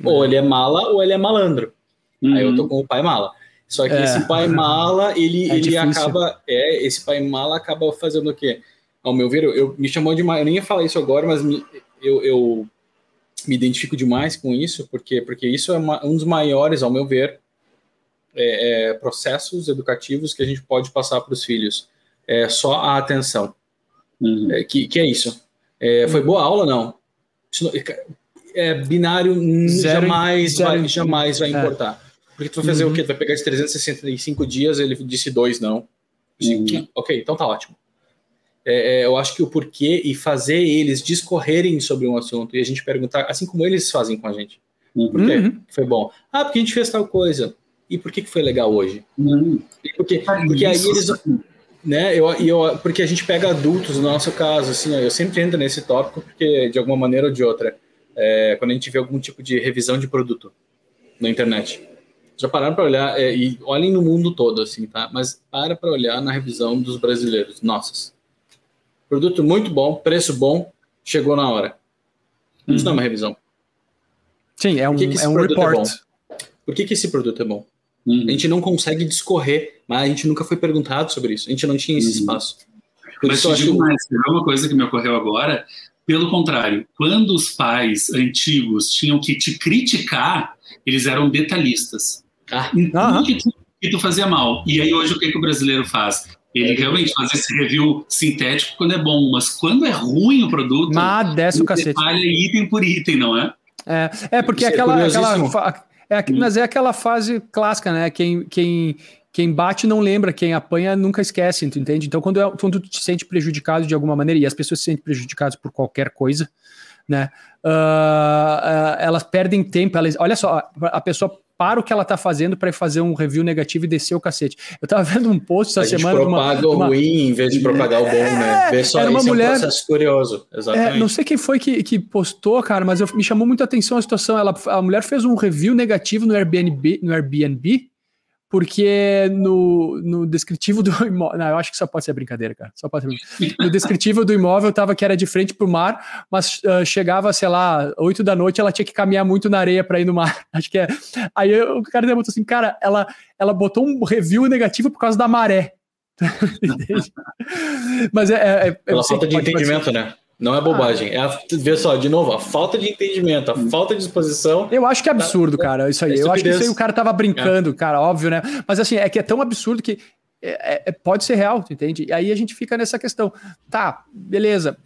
Hum. Ou ele é mala ou ele é malandro. Aí eu tô uhum. com o pai mala. Só que é. esse pai mala, ele, é ele acaba. É, esse pai mala acaba fazendo o quê? Ao meu ver, eu, eu me chamou de. Eu nem ia falar isso agora, mas me, eu, eu me identifico demais com isso, porque, porque isso é uma, um dos maiores, ao meu ver, é, é, processos educativos que a gente pode passar para os filhos. É só a atenção. Uhum. É, que, que é isso. É, foi boa aula, não? É, binário zero, jamais, zero, vai, jamais vai é. importar. Porque tu vai fazer uhum. o quê? Tu vai pegar esses 365 dias, ele disse dois não. Uhum. Ok, então tá ótimo. É, é, eu acho que o porquê e fazer eles discorrerem sobre um assunto e a gente perguntar, assim como eles fazem com a gente. Uhum. Por quê? Uhum. Foi bom. Ah, porque a gente fez tal coisa. E por que, que foi legal hoje? Uhum. Porque, porque aí eles né? Eu, eu, porque a gente pega adultos, no nosso caso, assim, eu sempre entro nesse tópico, porque de alguma maneira ou de outra, é, quando a gente vê algum tipo de revisão de produto na internet, já pararam para olhar, é, e olhem no mundo todo, assim, tá? Mas para para olhar na revisão dos brasileiros, nossas. Produto muito bom, preço bom, chegou na hora. Isso não é uma uhum. revisão. Sim, é um, que que é um é report. É Por que, que esse produto é bom? Uhum. A gente não consegue discorrer, mas a gente nunca foi perguntado sobre isso. A gente não tinha esse uhum. espaço. Por mas isso te digo mais, uma coisa que me ocorreu agora. Pelo contrário, quando os pais antigos tinham que te criticar, eles eram detalhistas. Ah. Então, que tu, que tu fazia mal. E aí hoje o que, que o brasileiro faz? Ele realmente faz esse review sintético quando é bom, mas quando é ruim o produto, mas desce o cacete. falha item por item, não é? É, é porque é aquela, aquela É, mas é aquela fase clássica, né? Quem, quem, quem bate não lembra, quem apanha nunca esquece, tu entende? Então, quando, é, quando tu te sente prejudicado de alguma maneira, e as pessoas se sentem prejudicadas por qualquer coisa, né? Uh, uh, elas perdem tempo. Elas, olha só, a pessoa para o que ela tá fazendo para fazer um review negativo e descer o cacete. Eu tava vendo um post essa a semana. propaga uma, o ruim em vez de propagar o bom, né? Ver só era uma isso mulher, é um processo curioso. Exatamente. É, não sei quem foi que, que postou, cara, mas eu, me chamou muito a atenção a situação. Ela, a mulher fez um review negativo no Airbnb, no Airbnb porque no, no descritivo do imóvel. Não, eu acho que só pode ser brincadeira, cara. Só pode ser No descritivo do imóvel tava que era de frente pro mar, mas uh, chegava, sei lá, 8 da noite, ela tinha que caminhar muito na areia para ir no mar. Acho que é. Aí o cara botou assim, cara, ela, ela botou um review negativo por causa da maré. mas é. é, é Pela falta de entendimento, né? Não é bobagem. Ah. É a, vê só, de novo, a falta de entendimento, a falta de disposição. Eu acho que é absurdo, cara, isso aí. É eu acho que isso aí o cara tava brincando, é. cara, óbvio, né? Mas assim, é que é tão absurdo que é, é, é pode ser real, entende? E aí a gente fica nessa questão. Tá, beleza.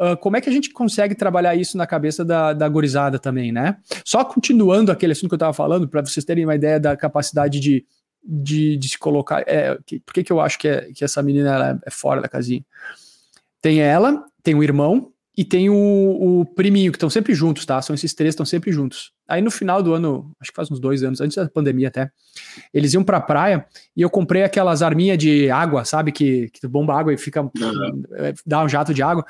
Uh, como é que a gente consegue trabalhar isso na cabeça da, da gorizada também, né? Só continuando aquele assunto que eu tava falando, para vocês terem uma ideia da capacidade de, de, de se colocar. É, por que, que eu acho que, que essa menina é fora da casinha? Tem ela, tem o irmão e tem o, o priminho, que estão sempre juntos, tá? São esses três estão sempre juntos. Aí no final do ano, acho que faz uns dois anos, antes da pandemia até, eles iam pra praia e eu comprei aquelas arminhas de água, sabe? Que, que bomba água e fica. Uhum. dá um jato de água.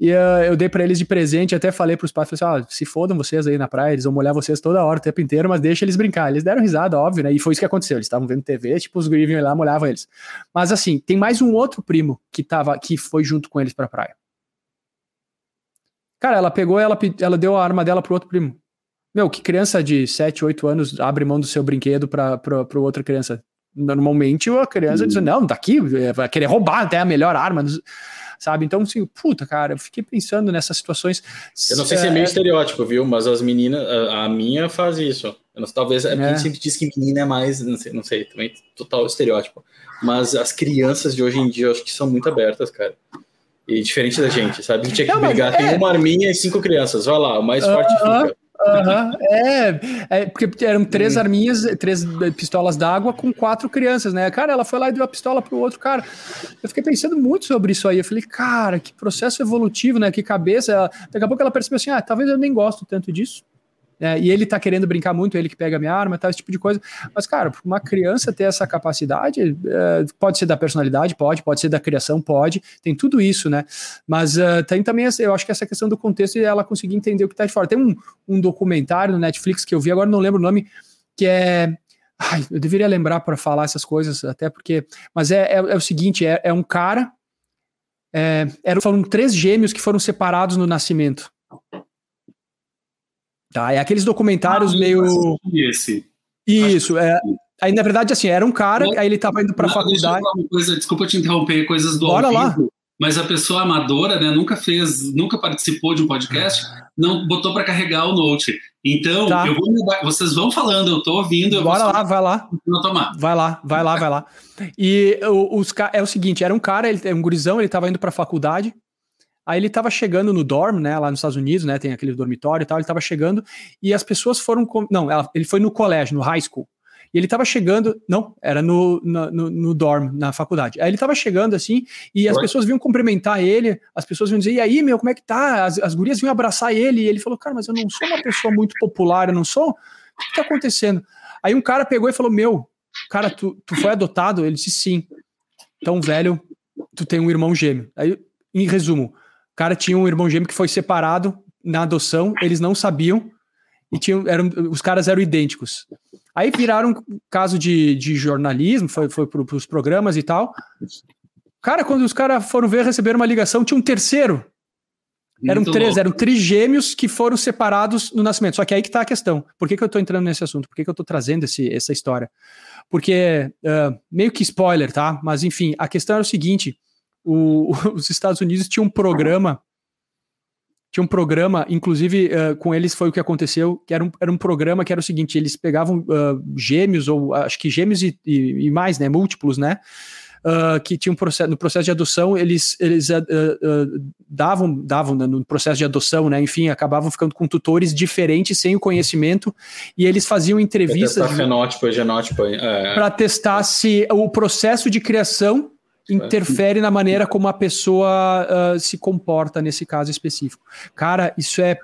E uh, eu dei para eles de presente, até falei pros pais, falei assim, ó, se fodam vocês aí na praia, eles vão molhar vocês toda hora, o tempo inteiro, mas deixa eles brincar. Eles deram risada, óbvio, né? E foi isso que aconteceu. Eles estavam vendo TV, tipo, os guris lá, molhavam eles. Mas assim, tem mais um outro primo que tava, que foi junto com eles pra praia. Cara, ela pegou, ela, ela deu a arma dela pro outro primo. Meu, que criança de 7, 8 anos abre mão do seu brinquedo pra, pra, pra outra criança? Normalmente a criança hum. diz, não, daqui, é, vai querer roubar até a melhor arma, sabe? Então, assim, puta, cara, eu fiquei pensando nessas situações. Eu não sei se é meio é, estereótipo, viu? Mas as meninas, a, a minha faz isso. Não, talvez, é. a gente sempre diz que menina é mais, não sei, não sei, também total estereótipo. Mas as crianças de hoje em dia, eu acho que são muito abertas, cara. E diferente da gente, sabe? A gente tinha que não, brigar. É... Tem uma arminha e cinco crianças. Vai lá, o mais uh -huh. forte fica. Uhum, é, é, porque eram três hum. arminhas, três pistolas d'água com quatro crianças, né? Cara, ela foi lá e deu a pistola pro outro cara. Eu fiquei pensando muito sobre isso aí. Eu falei, cara, que processo evolutivo, né? Que cabeça. Daqui a pouco ela percebeu assim: ah, talvez eu nem gosto tanto disso. É, e ele tá querendo brincar muito, ele que pega minha arma, tá, esse tipo de coisa. Mas, cara, uma criança ter essa capacidade, é, pode ser da personalidade, pode, pode ser da criação, pode, tem tudo isso, né? Mas uh, tem também, eu acho que essa questão do contexto e ela conseguir entender o que tá de fora. Tem um, um documentário no Netflix que eu vi, agora não lembro o nome, que é. Ai, eu deveria lembrar para falar essas coisas, até porque. Mas é, é, é o seguinte: é, é um cara. É, eram, foram três gêmeos que foram separados no nascimento. Tá, é aqueles documentários ah, meio. Esse. Isso, é. Aí, na verdade, assim, era um cara, aí ele tava indo pra não, faculdade. Coisa, desculpa te interromper, coisas do Bora lá. mas a pessoa amadora, né, nunca fez, nunca participou de um podcast, não botou para carregar o note. Então, tá. eu vou vocês vão falando, eu tô ouvindo. Eu Bora lá, vai lá. Não tomar. Vai lá, vai lá, vai lá. E os, é o seguinte, era um cara, ele é um gurizão, ele tava indo pra faculdade, Aí ele estava chegando no dorm, né, lá nos Estados Unidos, né, tem aquele dormitório e tal, ele estava chegando e as pessoas foram, com... não, ele foi no colégio, no high school, e ele estava chegando, não, era no, no, no, dorm, na faculdade. Aí ele estava chegando assim, e as pessoas vinham cumprimentar ele, as pessoas vinham dizer, e aí, meu, como é que tá? As, as gurias vinham abraçar ele, e ele falou, cara, mas eu não sou uma pessoa muito popular, eu não sou. O que está acontecendo? Aí um cara pegou e falou, meu, cara, tu, tu foi adotado? Ele disse, sim. Então, velho, tu tem um irmão gêmeo. Aí, em resumo, cara tinha um irmão gêmeo que foi separado na adoção, eles não sabiam, e tinham, eram, os caras eram idênticos. Aí viraram caso de, de jornalismo, foi, foi para os programas e tal. Cara, quando os caras foram ver, receberam uma ligação, tinha um terceiro. Eram Muito três, louco. eram trigêmeos que foram separados no nascimento. Só que aí que tá a questão. Por que, que eu tô entrando nesse assunto? Por que, que eu tô trazendo esse, essa história? Porque, uh, meio que spoiler, tá? Mas enfim, a questão era o seguinte: o, os Estados Unidos tinham um programa, tinha um programa, inclusive uh, com eles foi o que aconteceu, que era um, era um programa que era o seguinte, eles pegavam uh, gêmeos, ou acho que gêmeos e, e, e, mais, né, múltiplos, né, uh, que tinha um processo, no processo de adoção, eles, eles uh, davam, davam né, no processo de adoção, né, enfim, acabavam ficando com tutores diferentes, sem o conhecimento, e eles faziam entrevistas. Para fenótipo e genótipo. É... Para testar se o processo de criação interfere na maneira como a pessoa se comporta nesse caso específico. Cara, isso é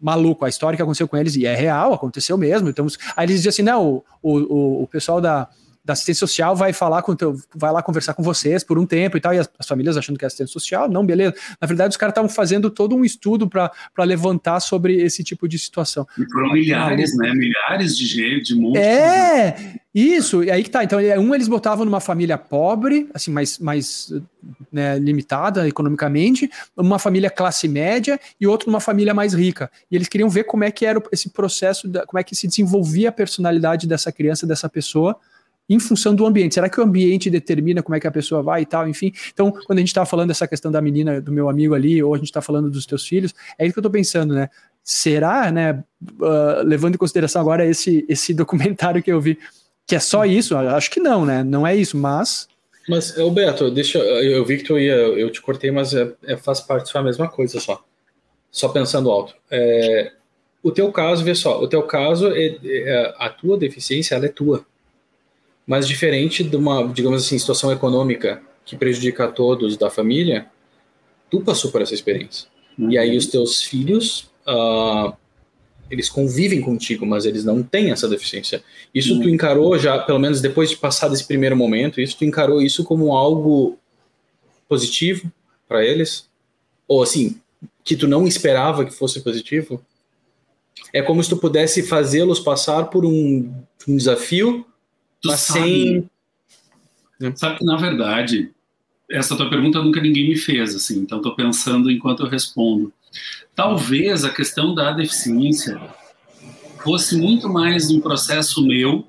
maluco a história que aconteceu com eles, e é real, aconteceu mesmo. Então, aí eles dizem assim: não, o, o, o pessoal da, da assistência social vai falar com teu, vai lá conversar com vocês por um tempo e tal, e as, as famílias achando que é assistência social, não, beleza. Na verdade, os caras estavam fazendo todo um estudo para levantar sobre esse tipo de situação. E foram milhares, né? Milhares de gente, de monte. É, isso, e aí que tá. Então, um eles botavam numa família pobre, assim, mais, mais né, limitada economicamente, uma família classe média e outro numa família mais rica. E eles queriam ver como é que era esse processo, como é que se desenvolvia a personalidade dessa criança, dessa pessoa em função do ambiente. Será que o ambiente determina como é que a pessoa vai e tal, enfim? Então, quando a gente está falando dessa questão da menina, do meu amigo ali, ou a gente está falando dos teus filhos, é isso que eu estou pensando, né? Será, né, uh, levando em consideração agora esse, esse documentário que eu vi, que é só isso? Acho que não, né? Não é isso, mas... Mas, Beto, deixa eu vi que tu ia, eu te cortei, mas é, é, faz parte só a mesma coisa só. Só pensando alto. É, o teu caso, vê só, o teu caso, é, é, a tua deficiência, ela é tua mas diferente de uma, digamos assim, situação econômica que prejudica a todos da família, tu passou por essa experiência. Uhum. E aí os teus filhos, uh, eles convivem contigo, mas eles não têm essa deficiência. Isso uhum. tu encarou já, pelo menos depois de passar desse primeiro momento, isso tu encarou isso como algo positivo para eles? Ou assim, que tu não esperava que fosse positivo? É como se tu pudesse fazê-los passar por um, um desafio Tu mas sabe, sem. Sabe que, na verdade, essa tua pergunta nunca ninguém me fez, assim, então estou pensando enquanto eu respondo. Talvez a questão da deficiência fosse muito mais um processo meu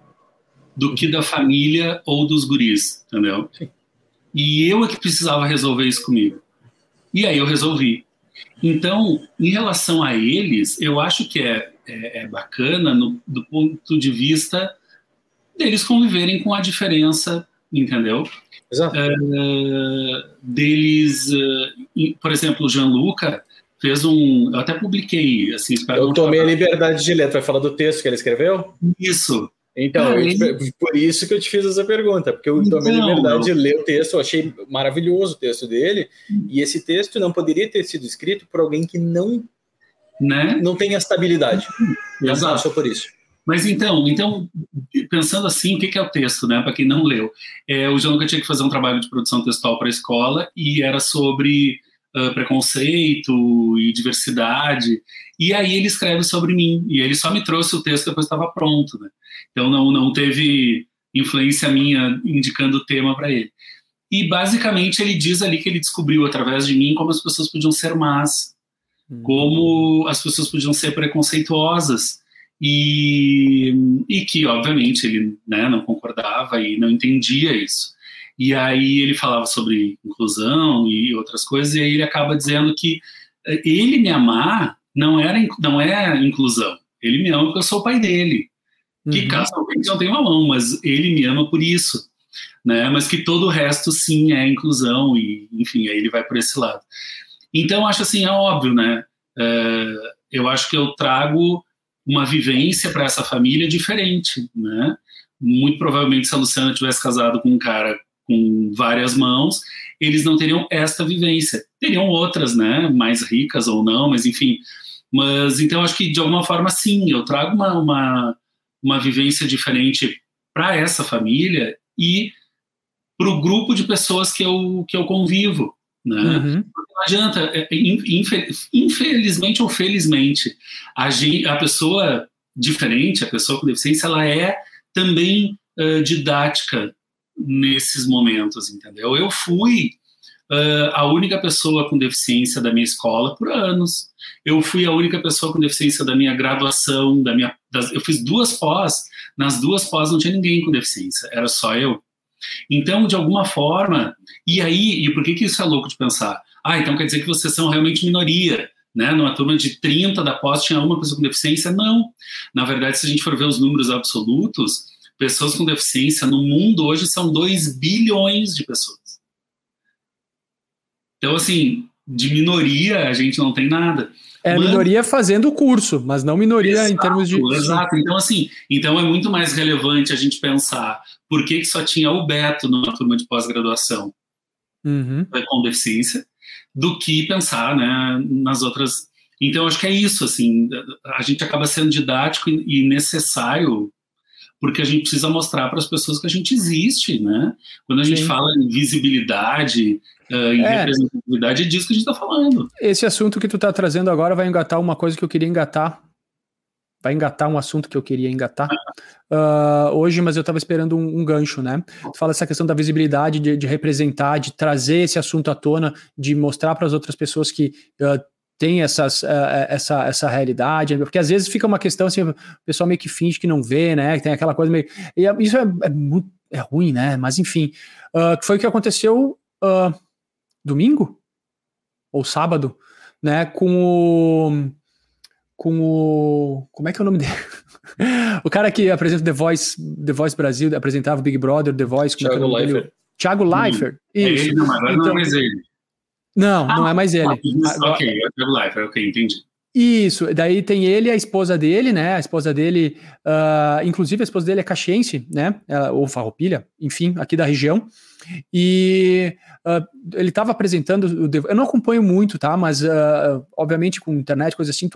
do que da família ou dos guris, entendeu? E eu é que precisava resolver isso comigo. E aí eu resolvi. Então, em relação a eles, eu acho que é, é, é bacana no, do ponto de vista deles conviverem com a diferença, entendeu? Exato. Uh, deles, uh, por exemplo, o Gianluca fez um. Eu até publiquei. Assim, eu tomei a liberdade de ler. Vai falar do texto que ele escreveu? Isso. Então, ah, te, por isso que eu te fiz essa pergunta, porque eu tomei a liberdade de ler o texto, eu achei maravilhoso o texto dele, e esse texto não poderia ter sido escrito por alguém que não né? não tem estabilidade. Não passou por isso. Mas então, então pensando assim, o que é o texto, né? Para quem não leu, é, o nunca tinha que fazer um trabalho de produção textual para a escola e era sobre uh, preconceito e diversidade. E aí ele escreve sobre mim e ele só me trouxe o texto depois estava pronto, né? Então não não teve influência minha indicando o tema para ele. E basicamente ele diz ali que ele descobriu através de mim como as pessoas podiam ser más, hum. como as pessoas podiam ser preconceituosas e, e que, obviamente, ele né, não concordava e não entendia isso. E aí ele falava sobre inclusão e outras coisas, e aí ele acaba dizendo que eh, ele me amar não, era, não é inclusão. Ele me ama porque eu sou o pai dele. Uhum. Que casualmente não tem uma mão, mas ele me ama por isso. Né? Mas que todo o resto sim é inclusão, e enfim, aí ele vai por esse lado. Então, acho assim, é óbvio, né? É, eu acho que eu trago uma vivência para essa família diferente, né? Muito provavelmente se a Luciana tivesse casado com um cara com várias mãos, eles não teriam esta vivência. Teriam outras, né? Mais ricas ou não, mas enfim. Mas então acho que de alguma forma sim, eu trago uma, uma, uma vivência diferente para essa família e para o grupo de pessoas que eu, que eu convivo. Né? Uhum. Não adianta, é, infelizmente ou felizmente, a, gente, a pessoa diferente, a pessoa com deficiência, ela é também uh, didática nesses momentos, entendeu? Eu fui uh, a única pessoa com deficiência da minha escola por anos. Eu fui a única pessoa com deficiência da minha graduação, da minha, das, eu fiz duas pós, nas duas pós não tinha ninguém com deficiência, era só eu. Então, de alguma forma, e aí, e por que, que isso é louco de pensar? Ah, então quer dizer que vocês são realmente minoria, né? Numa turma de 30 da pós tinha uma pessoa com deficiência? Não. Na verdade, se a gente for ver os números absolutos, pessoas com deficiência no mundo hoje são 2 bilhões de pessoas. Então, assim, de minoria a gente não tem nada. É mas... minoria fazendo o curso, mas não minoria exato, em termos de. Exato. Então, assim, então é muito mais relevante a gente pensar por que, que só tinha o Beto numa turma de pós-graduação uhum. com deficiência, do que pensar né, nas outras. Então, acho que é isso, assim, a gente acaba sendo didático e necessário porque a gente precisa mostrar para as pessoas que a gente existe, né? Quando a gente Sim. fala em visibilidade, uh, em é. representatividade, é disso que a gente está falando. Esse assunto que tu está trazendo agora vai engatar uma coisa que eu queria engatar. Vai engatar um assunto que eu queria engatar uh, hoje, mas eu estava esperando um, um, gancho, né? Tu fala essa questão da visibilidade, de, de, representar, de trazer esse assunto à tona, de mostrar para as outras pessoas que uh, tem essas, uh, essa, essa realidade, porque às vezes fica uma questão assim, o pessoal meio que finge que não vê, né? Tem aquela coisa meio. E é, isso é, é, muito, é ruim, né? Mas enfim, foi o que aconteceu domingo ou sábado, né? Com o. Com o. Como é que é o nome dele? o cara que apresenta The Voice, The Voice Brasil, apresentava o Big Brother, The Voice. É Thiago Leifert. Thiago Leifert. Hum. Isso. É ele, não, então, não é mais ele. Não, ah, não é mais ele. Ah, ok, é o Life, ok, entendi. Isso, daí tem ele e a esposa dele, né? A esposa dele, uh, inclusive a esposa dele é caxiense, né? Ela, ou farroupilha, enfim, aqui da região. E uh, ele estava apresentando, o eu não acompanho muito, tá? Mas uh, obviamente com internet, coisas assim,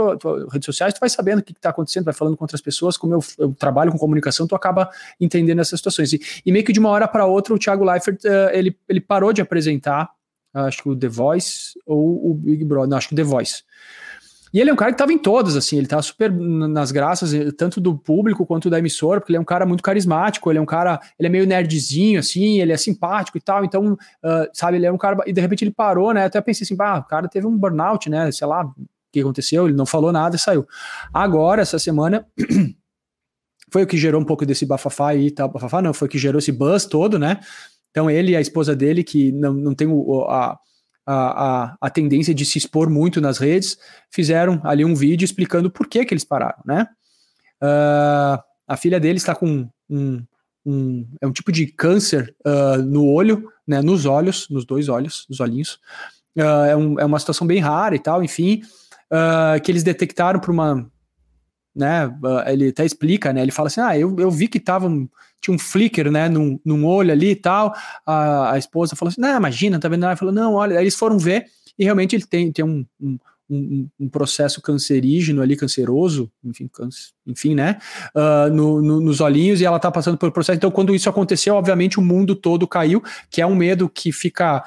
redes sociais, tu vai sabendo o que está acontecendo, vai falando com outras pessoas. Como eu, eu, trabalho com comunicação, tu acaba entendendo essas situações. E, e meio que de uma hora para outra, o Thiago Leifert ele, ele parou de apresentar acho que o The Voice ou o Big Brother, não, acho que o The Voice. E ele é um cara que estava em todas, assim, ele estava super nas graças, eh, tanto do público quanto da emissora, porque ele é um cara muito carismático, ele é um cara, ele é meio nerdzinho, assim, ele é simpático e tal, então, uh, sabe, ele é um cara, e de repente ele parou, né, até pensei assim, ah, o cara teve um burnout, né, sei lá, o que aconteceu, ele não falou nada e saiu. Agora, essa semana, foi o que gerou um pouco desse bafafá aí, tal, bafafá não, foi o que gerou esse buzz todo, né, então, ele e a esposa dele, que não, não tem o, a, a, a, tendência de se expor muito nas redes, fizeram ali um vídeo explicando por que, que eles pararam, né? Uh, a filha dele está com um, um, é um tipo de câncer uh, no olho, né, nos olhos, nos dois olhos, nos olhinhos. Uh, é, um, é, uma situação bem rara e tal, enfim, que eles detectaram por uma, né, ele até explica, né, ele fala assim, ah, eu, eu vi que estavam tinha um flicker, né, num, num olho ali e tal. A, a esposa falou assim: não, imagina, tá vendo? Ela falou: não, olha. Aí eles foram ver e realmente ele tem, tem um, um um, um, processo cancerígeno ali, canceroso, enfim, câncer, enfim né, uh, no, no, nos olhinhos e ela tá passando pelo processo. Então, quando isso aconteceu, obviamente o mundo todo caiu, que é um medo que fica,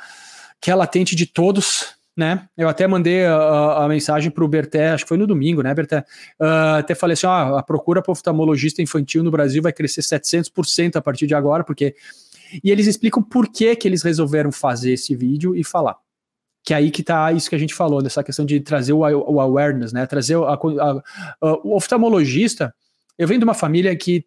que é latente de todos, né? Eu até mandei a, a mensagem para o Berté, acho que foi no domingo, né, Berté? Uh, até falei assim: ó, a procura por oftalmologista infantil no Brasil vai crescer 700% a partir de agora, porque. E eles explicam por que, que eles resolveram fazer esse vídeo e falar. Que é aí que tá isso que a gente falou, dessa questão de trazer o, o awareness, né? Trazer a, a, o oftalmologista. Eu venho de uma família que,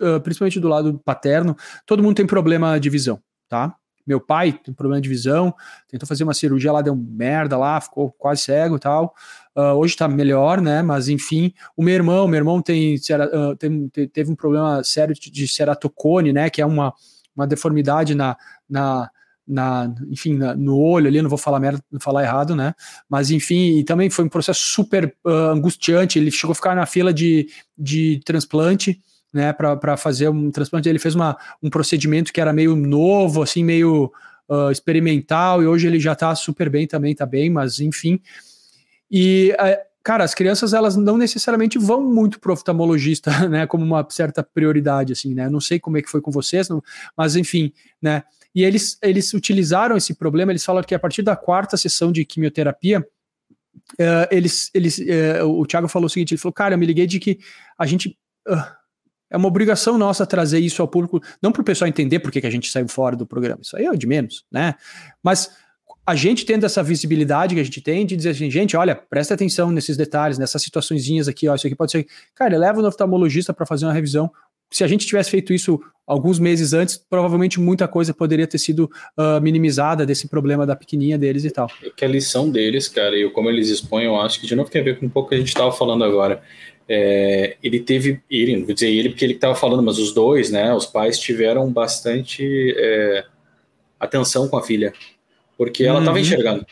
uh, principalmente do lado paterno, todo mundo tem problema de visão, tá? Meu pai tem problema de visão, tentou fazer uma cirurgia lá, deu merda lá, ficou quase cego e tal. Uh, hoje tá melhor, né? Mas enfim, o meu irmão, meu irmão tem, uh, tem teve um problema sério de, de ceratocone, né? Que é uma, uma deformidade na, na, na, enfim, na, no olho ali, não vou falar merda, não falar errado, né? Mas enfim, e também foi um processo super uh, angustiante. Ele chegou a ficar na fila de, de transplante né, para fazer um transplante. Ele fez uma, um procedimento que era meio novo, assim, meio uh, experimental, e hoje ele já está super bem também, tá bem, mas enfim. E, uh, cara, as crianças, elas não necessariamente vão muito pro oftalmologista, né, como uma certa prioridade, assim, né, não sei como é que foi com vocês, não, mas enfim, né, e eles, eles utilizaram esse problema, eles falaram que a partir da quarta sessão de quimioterapia, Uh, eles, eles, uh, o Thiago falou o seguinte: ele falou, cara, eu me liguei de que a gente é uma obrigação nossa trazer isso ao público, não para o pessoal entender por que, a gente saiu fora do programa, isso aí é de menos, né? Mas a gente tendo essa visibilidade que a gente tem de dizer assim, gente, olha, presta atenção nesses detalhes, nessas situaçõezinhas aqui, ó, isso aqui pode ser. Cara, leva o oftalmologista para fazer uma revisão. Se a gente tivesse feito isso alguns meses antes, provavelmente muita coisa poderia ter sido uh, minimizada desse problema da pequenininha deles e tal. É que a lição deles, cara, e como eles expõem, eu acho que de novo tem a ver com um pouco que a gente estava falando agora é, ele teve, ele, não vou dizer ele porque ele estava falando, mas os dois, né, os pais tiveram bastante é, atenção com a filha, porque ela estava uhum. enxergando.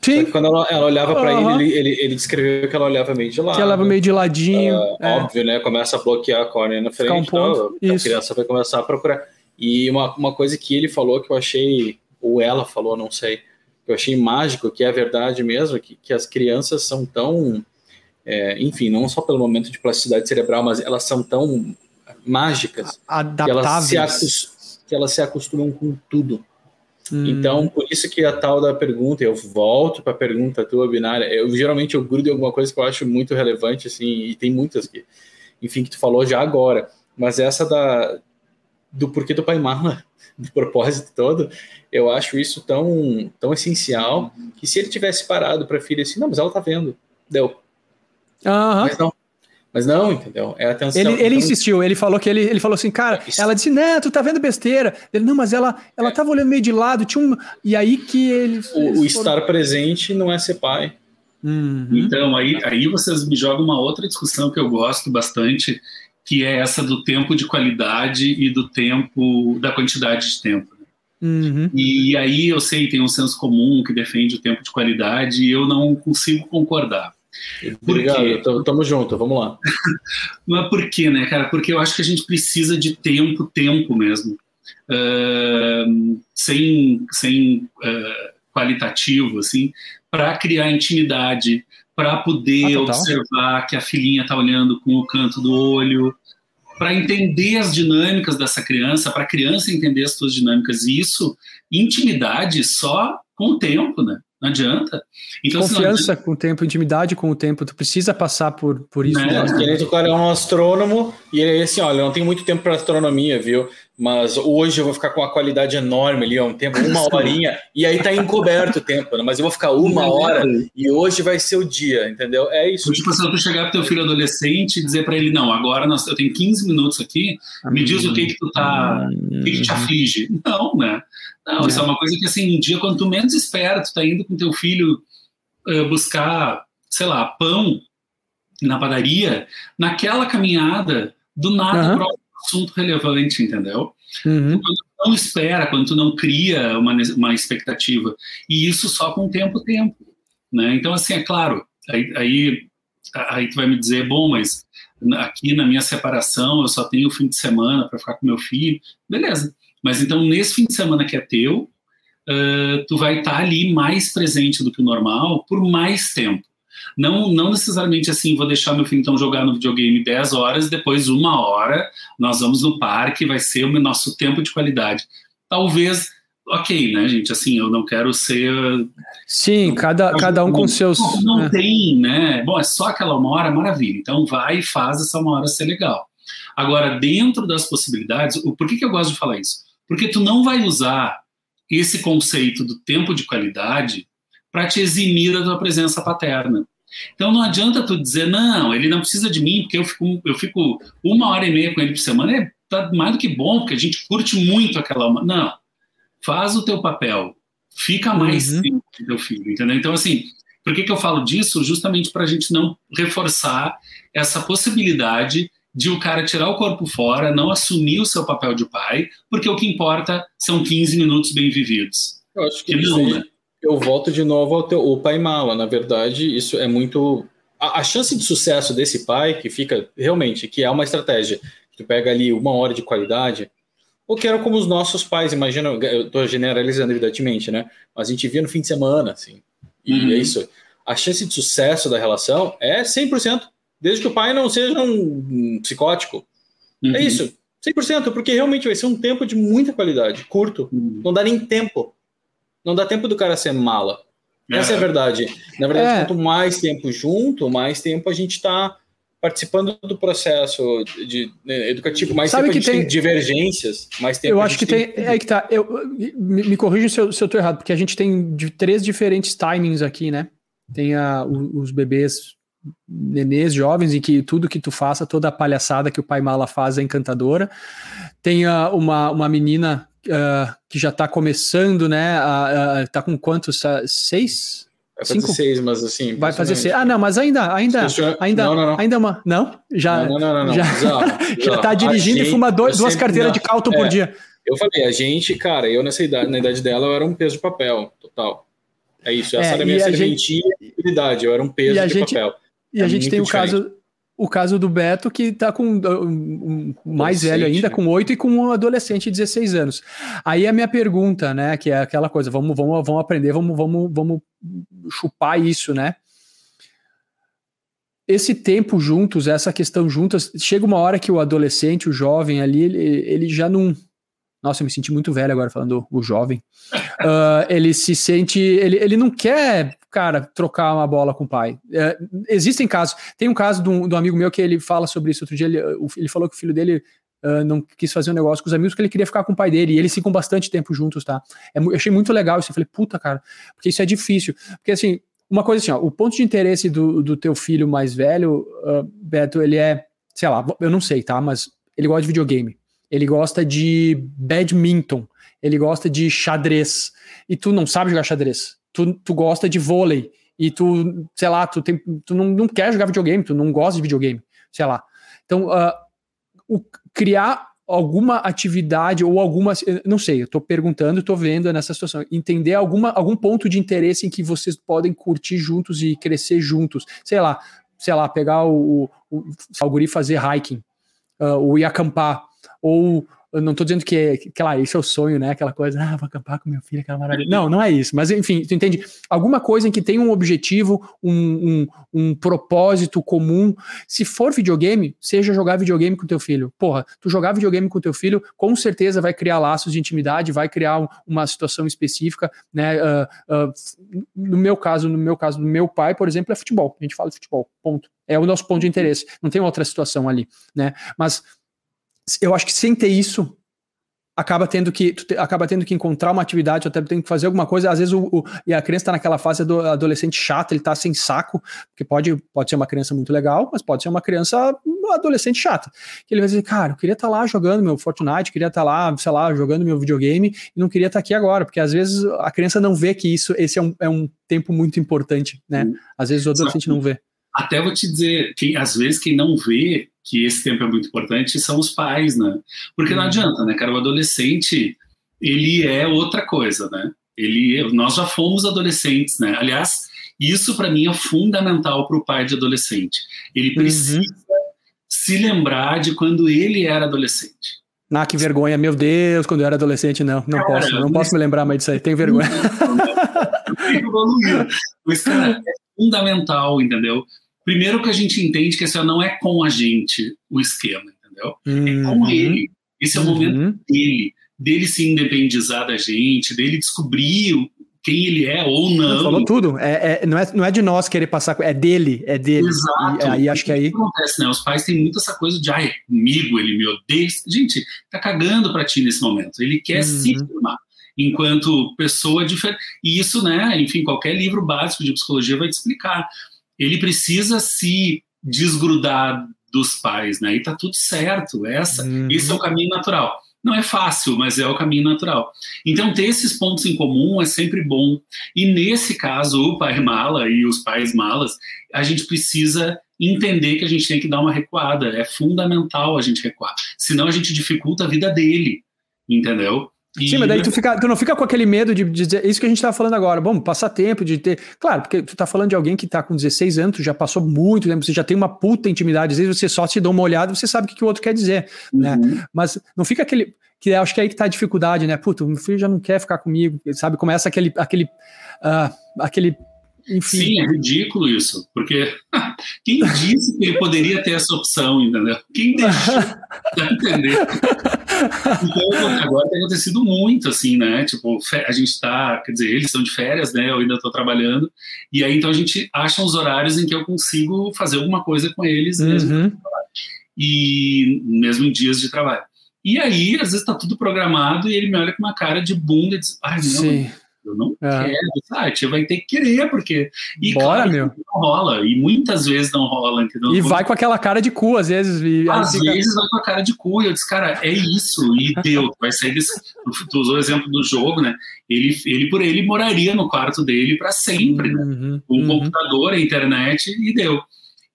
Sim. quando ela, ela olhava para uhum. ele, ele, ele, descreveu que ela olhava meio de lado. Que ela olhava meio de ladinho. Uh, é. Óbvio, né? Começa a bloquear a córnea na frente. Um ponto, então, a criança vai começar a procurar. E uma, uma coisa que ele falou que eu achei, ou ela falou, não sei, que eu achei mágico, que é a verdade mesmo, que, que as crianças são tão é, enfim, não só pelo momento de plasticidade cerebral, mas elas são tão mágicas que elas, se que elas se acostumam com tudo. Hum. Então, por isso que a tal da pergunta, eu volto para a pergunta tua, binária, eu geralmente eu grudo em alguma coisa que eu acho muito relevante, assim, e tem muitas que, enfim, que tu falou já agora, mas essa da do porquê do Pai Mala, do propósito todo, eu acho isso tão, tão essencial que se ele tivesse parado para a filha assim, não, mas ela tá vendo, deu, Uhum. Mas não. Mas não, entendeu? É atenção. Ele, ele então, insistiu, ele falou que ele, ele falou assim, cara, isso. ela disse, né, tu tá vendo besteira. Ele, não, mas ela, ela é. tava olhando meio de lado, tinha um. E aí que ele. O, o estar presente não é ser pai. Uhum. Então, aí, aí vocês me jogam uma outra discussão que eu gosto bastante, que é essa do tempo de qualidade e do tempo, da quantidade de tempo. Uhum. E aí eu sei, tem um senso comum que defende o tempo de qualidade e eu não consigo concordar. Obrigado, tamo junto, vamos lá. Mas por quê, né, cara? Porque eu acho que a gente precisa de tempo, tempo mesmo. Uh, sem sem uh, qualitativo, assim, para criar intimidade, para poder ah, observar que a filhinha está olhando com o canto do olho, para entender as dinâmicas dessa criança, para a criança entender as suas dinâmicas. E isso, intimidade, só com o tempo, né? Não adianta. Então, Confiança adianta... com o tempo, intimidade com o tempo, tu precisa passar por, por isso. Né? né? O cara é um astrônomo e ele é assim, olha, não tenho muito tempo para astronomia, viu? Mas hoje eu vou ficar com uma qualidade enorme ali, ó, um tempo, uma horinha, e aí tá encoberto o tempo, né? Mas eu vou ficar uma hora e hoje vai ser o dia, entendeu? É isso. Tipo, se tu chegar pro teu filho adolescente e dizer para ele, não, agora nós, eu tenho 15 minutos aqui, me diz o que que tu tá, o que, que te aflige. Não, né? Não, isso é uma coisa que, assim, um dia, quando tu menos espera, tu tá indo com teu filho uh, buscar, sei lá, pão na padaria, naquela caminhada, do nada, uhum. Assunto relevante, entendeu? Uhum. Quando tu não espera, quando tu não cria uma, uma expectativa. E isso só com o tempo, tempo. Né? Então, assim, é claro, aí, aí, aí tu vai me dizer, bom, mas aqui na minha separação eu só tenho o fim de semana para ficar com meu filho. Beleza. Mas então, nesse fim de semana que é teu, uh, tu vai estar tá ali mais presente do que o normal por mais tempo. Não, não necessariamente assim, vou deixar meu filho então jogar no videogame 10 horas, depois uma hora nós vamos no parque, vai ser o nosso tempo de qualidade. Talvez, ok, né, gente? Assim, eu não quero ser. Sim, cada, cada um com seus. Não, não é. tem, né? Bom, é só aquela uma hora, maravilha. Então vai e faz essa uma hora ser legal. Agora, dentro das possibilidades, por que, que eu gosto de falar isso? Porque tu não vai usar esse conceito do tempo de qualidade para te eximir da tua presença paterna. Então não adianta tu dizer, não, ele não precisa de mim, porque eu fico, eu fico uma hora e meia com ele por semana, é tá mais do que bom, porque a gente curte muito aquela. Não. Faz o teu papel. Fica mais uhum. tempo com teu filho, entendeu? Então, assim, por que, que eu falo disso? Justamente para a gente não reforçar essa possibilidade de o cara tirar o corpo fora, não assumir o seu papel de pai, porque o que importa são 15 minutos bem vividos. Eu acho que, que não, né? Eu volto de novo ao teu, o pai mala. Na verdade, isso é muito. A, a, chance de sucesso desse pai, que fica realmente, que é uma estratégia, que tu pega ali uma hora de qualidade, ou que era como os nossos pais, imagina, eu estou generalizando evidentemente, né? Mas a gente via no fim de semana, assim. E uhum. é isso. A chance de sucesso da relação é 100%. Desde que o pai não seja um psicótico. É uhum. É isso, 100%, porque realmente vai ser um tempo de muita qualidade, curto. Uhum. Não dá nem tempo. Não dá tempo do cara ser mala. É. Essa é a verdade. Na verdade, é. quanto mais tempo junto, mais tempo a gente está participando do processo de, né, educativo, mais Sabe tempo que tem, tem, divergência, mais tempo Eu acho que tem, tem, É que tá. Eu, me, me corrija se eu, se eu tô errado, porque a gente tem de, três diferentes timings aqui, né? Tem a, os bebês nenês jovens em que tudo que tu faça, toda a palhaçada que o pai mala faz é encantadora. Tem uma, uma menina uh, que já está começando, né? Uh, tá com quantos? Seis? Vai fazer Cinco? seis, mas assim. Vai fazer seis. Ah, não, mas ainda, ainda, ainda, não, não, não. ainda uma. Não? Já. Não, não, não, Já, já tá dirigindo gente, e fuma dois, duas carteiras de Calton é, por dia. Eu falei, a gente, cara, eu nessa idade, na idade dela, eu era um peso de papel, total. É isso, essa é, era a minha serventia e habilidade, eu era um peso de gente, papel. E é a gente tem o caso o caso do Beto, que está com um, um mais velho ainda, né? com 8 e com um adolescente de 16 anos. Aí a minha pergunta, né, que é aquela coisa, vamos, vamos, vamos aprender, vamos, vamos, vamos chupar isso, né? Esse tempo juntos, essa questão juntas, chega uma hora que o adolescente, o jovem ali, ele, ele já não. Nossa, eu me senti muito velho agora falando o jovem. Uh, ele se sente. Ele, ele não quer cara, trocar uma bola com o pai. É, existem casos. Tem um caso de um, de um, amigo meu que ele fala sobre isso. Outro dia ele, ele falou que o filho dele uh, não quis fazer um negócio com os amigos porque ele queria ficar com o pai dele. E eles ficam bastante tempo juntos, tá? É, eu achei muito legal isso. Eu falei, puta, cara, porque isso é difícil. Porque assim, uma coisa assim, ó, o ponto de interesse do, do teu filho mais velho, uh, Beto, ele é, sei lá, eu não sei, tá? Mas ele gosta de videogame. Ele gosta de badminton. Ele gosta de xadrez. E tu não sabe jogar xadrez tu, tu gosta de vôlei e tu, sei lá, tu, tem, tu não, não quer jogar videogame, tu não gosta de videogame, sei lá. Então, uh, o, criar alguma atividade ou alguma, não sei, eu tô perguntando, tô vendo nessa situação, entender alguma, algum ponto de interesse em que vocês podem curtir juntos e crescer juntos, sei lá, sei lá, pegar o, o, o guri fazer hiking, uh, ou ir acampar, ou eu não tô dizendo que, que, lá, esse é o sonho, né? Aquela coisa, ah, vou acampar com meu filho, aquela maravilha. Não, não é isso. Mas, enfim, tu entende? Alguma coisa em que tem um objetivo, um, um, um propósito comum. Se for videogame, seja jogar videogame com teu filho. Porra, tu jogar videogame com teu filho, com certeza vai criar laços de intimidade, vai criar uma situação específica, né? Uh, uh, no meu caso, no meu caso, no meu pai, por exemplo, é futebol. A gente fala de futebol, ponto. É o nosso ponto de interesse. Não tem outra situação ali, né? Mas eu acho que sem ter isso, acaba tendo que te, acaba tendo que encontrar uma atividade, até tem que fazer alguma coisa. Às vezes o, o e a criança está naquela fase do adolescente chato, ele está sem saco, porque pode, pode ser uma criança muito legal, mas pode ser uma criança adolescente chata. Que ele vai dizer, cara, eu queria estar tá lá jogando meu Fortnite, queria estar tá lá, sei lá, jogando meu videogame e não queria estar tá aqui agora, porque às vezes a criança não vê que isso esse é um, é um tempo muito importante, né? Às vezes o adolescente não vê. Até vou te dizer, que às vezes quem não vê que esse tempo é muito importante são os pais, né? Porque não uhum. adianta, né, cara? O adolescente, ele é outra coisa, né? Ele, nós já fomos adolescentes, né? Aliás, isso para mim é fundamental para o pai de adolescente. Ele uhum. precisa uhum. se lembrar de quando ele era adolescente. Ah, que vergonha, meu Deus, quando eu era adolescente, não, não cara, posso, não posso me lembrar mais disso aí, tenho vergonha. Mas, cara, é fundamental, entendeu? Primeiro que a gente entende que essa não é com a gente o esquema, entendeu? Uhum. É com uhum. ele. Esse é o momento uhum. dele, dele se independizar da gente, dele descobrir quem ele é ou não. Falou tudo. É, é, não, é, não é de nós querer passar, é dele, é dele. Exato. E, aí acho que aí. acontece, né? Os pais têm muito essa coisa de, ai, comigo, ele me odeia. Gente, tá cagando para ti nesse momento. Ele quer uhum. se firmar enquanto pessoa diferente. E isso, né? Enfim, qualquer livro básico de psicologia vai te explicar ele precisa se desgrudar dos pais, né? E tá tudo certo. Essa, uhum. Esse é o caminho natural. Não é fácil, mas é o caminho natural. Então, ter esses pontos em comum é sempre bom. E nesse caso, o pai mala e os pais malas, a gente precisa entender que a gente tem que dar uma recuada. É fundamental a gente recuar. Senão a gente dificulta a vida dele, entendeu? E... Sim, mas daí tu, fica, tu não fica com aquele medo de, dizer isso que a gente estava falando agora. Bom, passar tempo de ter. Claro, porque tu tá falando de alguém que tá com 16 anos, tu já passou muito tempo, você já tem uma puta intimidade. Às vezes você só te dá uma olhada e você sabe o que, que o outro quer dizer. Né? Uhum. Né? Mas não fica aquele. Que acho que é aí que tá a dificuldade, né? Puta, meu filho já não quer ficar comigo, sabe? Começa aquele. aquele, uh, aquele enfim. Sim, é ridículo isso, porque quem disse que ele poderia ter essa opção, entendeu? Quem deixou de entender? Então, agora tem acontecido muito, assim, né? Tipo, a gente tá, quer dizer, eles estão de férias, né? Eu ainda estou trabalhando, e aí então a gente acha uns horários em que eu consigo fazer alguma coisa com eles mesmo, uhum. e mesmo em dias de trabalho. E aí, às vezes tá tudo programado e ele me olha com uma cara de bunda e diz, ai, não, Sim Eu não é. quero, sabe? A tia vai ter que querer, porque. E Bora, claro, meu. não rola. E muitas vezes não rola, entendeu? E vai com aquela cara de cu, às vezes. E às fica... vezes vai com a cara de cu. E eu disse, cara, é isso. E deu. Vai sair desse. Tu usou o exemplo do jogo, né? Ele, ele por ele moraria no quarto dele para sempre, né? Uhum, o uhum. computador, a internet, e deu.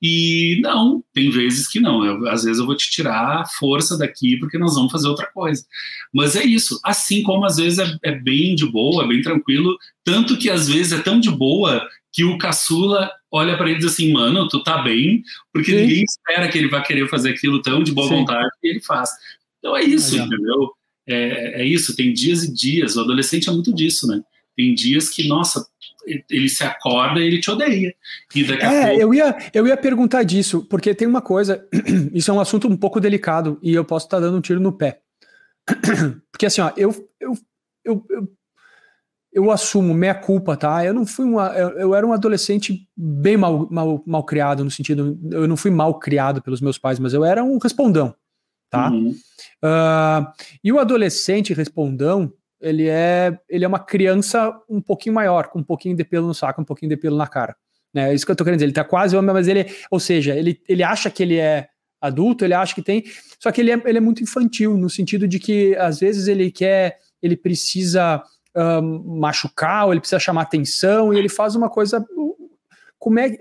E não, tem vezes que não. Eu, às vezes eu vou te tirar a força daqui porque nós vamos fazer outra coisa. Mas é isso. Assim como às vezes é, é bem de boa, bem tranquilo, tanto que às vezes é tão de boa que o caçula olha para ele e diz assim, mano, tu tá bem, porque Sim. ninguém espera que ele vai querer fazer aquilo tão de boa Sim. vontade e ele faz. Então é isso, entendeu? É, é isso, tem dias e dias. O adolescente é muito disso, né? Tem dias que, nossa, ele se acorda e ele te odeia. E daqui é, pouco... eu, ia, eu ia perguntar disso, porque tem uma coisa, isso é um assunto um pouco delicado e eu posso estar dando um tiro no pé. Porque assim, ó, eu, eu, eu, eu, eu assumo minha culpa, tá? Eu não fui uma. Eu, eu, era um adolescente bem mal, mal, mal criado, no sentido. Eu não fui mal criado pelos meus pais, mas eu era um respondão, tá? Uhum. Uh, e o adolescente respondão, ele é, ele é uma criança um pouquinho maior, com um pouquinho de pelo no saco, um pouquinho de pelo na cara. Né? É isso que eu tô querendo dizer. Ele tá quase homem, mas ele, ou seja, ele, ele acha que ele é adulto, ele acha que tem, só que ele é, ele é muito infantil, no sentido de que às vezes ele quer, ele precisa um, machucar, ou ele precisa chamar atenção, e ele faz uma coisa. Como é.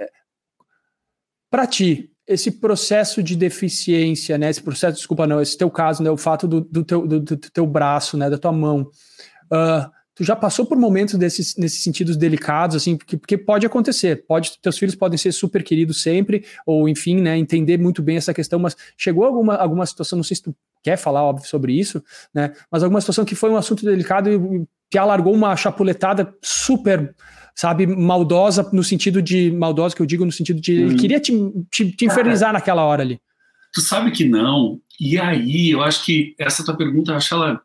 Para ti, esse processo de deficiência, né? Esse processo, desculpa, não, esse teu caso, né? O fato do, do, teu, do, do teu braço, né? Da tua mão. Uh, tu já passou por momentos desses, nesses sentidos delicados, assim, porque, porque, pode acontecer, pode, teus filhos podem ser super queridos sempre, ou enfim, né, entender muito bem essa questão, mas chegou alguma, alguma situação, não sei se tu quer falar, óbvio, sobre isso, né, mas alguma situação que foi um assunto delicado e que alargou uma chapuletada super, sabe, maldosa, no sentido de, maldosa que eu digo, no sentido de, hum. ele queria te, te, te infernizar Cara, naquela hora ali. Tu sabe que não, e aí eu acho que essa tua pergunta, eu acho ela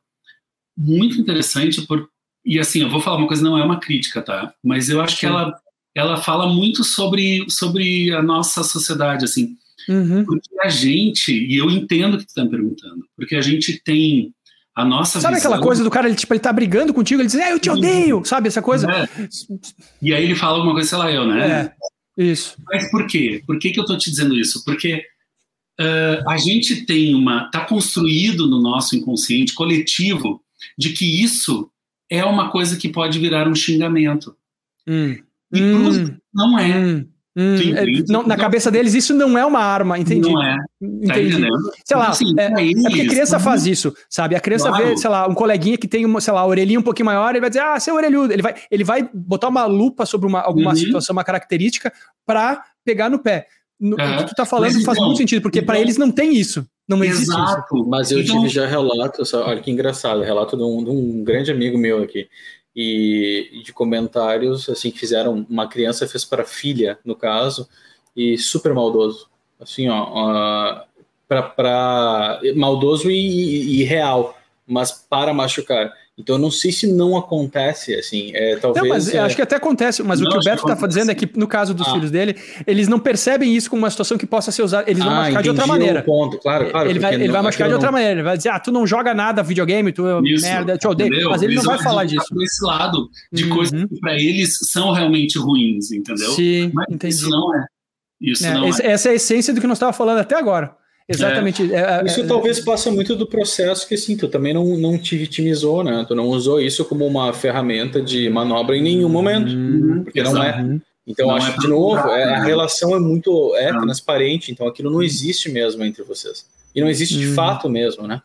muito interessante, por, e assim, eu vou falar uma coisa, não é uma crítica, tá? Mas eu acho Sim. que ela, ela fala muito sobre, sobre a nossa sociedade, assim. Uhum. Porque a gente, e eu entendo o que tu tá me perguntando, porque a gente tem a nossa Sabe visão... aquela coisa do cara, ele, tipo, ele tá brigando contigo, ele diz, é, eu te odeio, uhum. sabe? Essa coisa. É. E aí ele fala alguma coisa, sei lá, eu, né? É, isso. Mas por quê? Por que, que eu tô te dizendo isso? Porque uh, a gente tem uma. tá construído no nosso inconsciente coletivo de que isso é uma coisa que pode virar um xingamento. Hum. E hum. não é. Hum. Hum, é, não, na cabeça deles isso não é uma arma, entendi. Não é. Tá entendi. Tá sei lá, assim, é, é, porque a criança faz isso, sabe? A criança claro. vê, sei lá, um coleguinha que tem uma, sei lá, a orelhinha um pouquinho maior, ele vai dizer, ah, seu orelhudo. Ele vai, ele vai botar uma lupa sobre uma, alguma uhum. situação, uma característica, para pegar no pé. No, é. O que tu tá falando Mas, faz então, muito sentido, porque então, para eles não tem isso. Não existe Exato. isso. Mas eu então, tive já relatos, olha que engraçado, relato de um, de um grande amigo meu aqui e de comentários assim que fizeram uma criança fez para filha no caso e super maldoso. Assim ó, para maldoso e, e, real mas para machucar então, eu não sei se não acontece, assim, é, talvez... Não, mas é... acho que até acontece, mas não, o que o Beto está dizendo é que, no caso dos ah. filhos dele, eles não percebem isso como uma situação que possa ser usada, eles vão ah, machucar de outra maneira. ponto, claro, claro. Ele vai, ele vai machucar de outra não... maneira, ele vai dizer, ah, tu não joga nada videogame, tu é isso, merda, te odeio, entendeu? mas ele não vai falar disso. Esse lado de uhum. coisas que para eles são realmente ruins, entendeu? Sim, mas entendi. isso não é. Isso é, não é. Essa é a essência do que nós estávamos falando até agora. Exatamente. É. É, isso é, talvez passa muito do processo que assim, tu também não, não te vitimizou, né? Tu não usou isso como uma ferramenta de manobra em nenhum momento. Uhum, porque não é. Então, não acho que, de novo, é, a relação é muito é, transparente, então aquilo não existe mesmo entre vocês. E não existe de uhum. fato mesmo, né?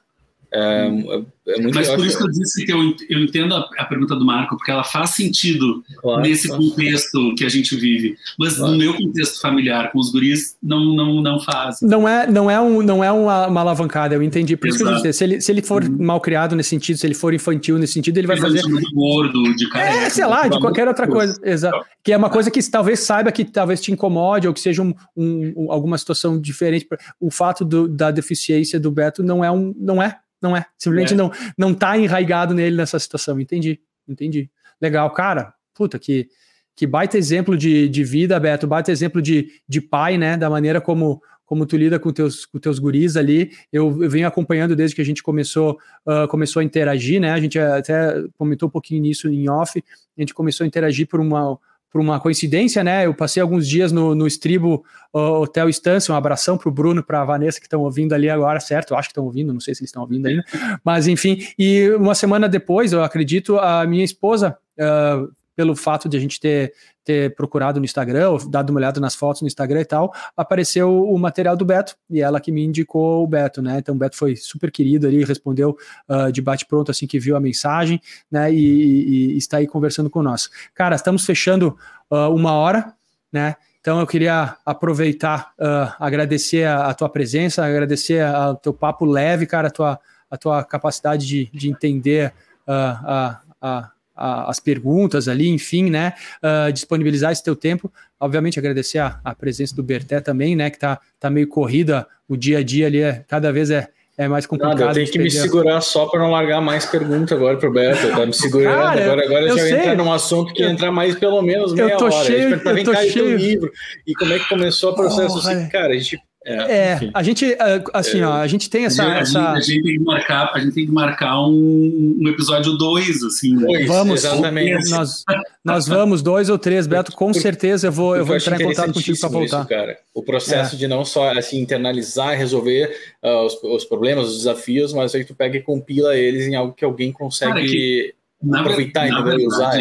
É, é, é muito Mas por isso que eu disse que eu, eu entendo a, a, pergunta do Marco, porque ela faz sentido claro, nesse claro. contexto que a gente vive. Mas claro. no meu contexto familiar, com os guris, não, não, não faz. Não é, não é, um, não é uma, uma alavancada, eu entendi. Por Exato. isso que eu disse, se ele, se ele for uhum. mal criado nesse sentido, se ele for infantil nesse sentido, ele vai fazer. De gordo, de careca, É, sei lá, de qualquer outra coisa. Exato. Que é uma coisa que talvez saiba que talvez te incomode ou que seja um, um, alguma situação diferente. O fato do, da deficiência do Beto não é um. Não é não é. Simplesmente é. não não tá enraigado nele nessa situação. Entendi. Entendi. Legal, cara. Puta, que, que baita exemplo de, de vida, Beto. Baita exemplo de, de pai, né? Da maneira como, como tu lida com teus, com teus guris ali. Eu, eu venho acompanhando desde que a gente começou, uh, começou a interagir, né? A gente até comentou um pouquinho nisso em off. A gente começou a interagir por uma, por uma coincidência, né? Eu passei alguns dias no, no Estribo Hotel Estância, um abração para o Bruno, para a Vanessa que estão ouvindo ali agora, certo? Eu acho que estão ouvindo, não sei se eles estão ouvindo ainda, mas enfim. E uma semana depois, eu acredito, a minha esposa, uh, pelo fato de a gente ter, ter procurado no Instagram, ou dado uma olhada nas fotos no Instagram e tal, apareceu o material do Beto, e ela que me indicou o Beto, né? Então o Beto foi super querido ali, respondeu uh, de bate-pronto assim que viu a mensagem, né? E, e, e, está aí conversando com nós. Cara, estamos fechando uh, uma hora, né? Então eu queria aproveitar, uh, agradecer a, a, tua presença, agradecer o teu papo leve, cara, a tua, a tua capacidade de, de entender a, a as perguntas ali, enfim, né? Uh, disponibilizar esse teu tempo. Obviamente, agradecer a, a, presença do Berté também, né? Que tá, tá meio corrida, o dia a dia ali é, cada vez é, é mais complicado. Nada, eu tenho que me segurar só para não largar mais pergunta agora pro Beto. Tá me segurando. Cara, agora agora eu já entrar num assunto que ia entrar mais pelo menos meia eu tô hora. Cheio, a gente eu tô cheio. livro. E como é que começou o processo? Oh, assim, cara, a gente é, é a gente, é, assim, é, ó, a gente tem essa. A, essa... a, gente, tem que marcar, a gente tem que marcar um, um episódio 2, assim. Né? Dois, vamos, exatamente. Nós, nós vamos, dois ou três, Beto, com certeza eu vou, eu vou entrar em contato contigo para voltar. Isso, cara. O processo é. de não só assim, internalizar, resolver uh, os, os, problemas, os desafios, mas aí tu pega e compila eles em algo que alguém consegue cara, que, aproveitar e verdade, usar.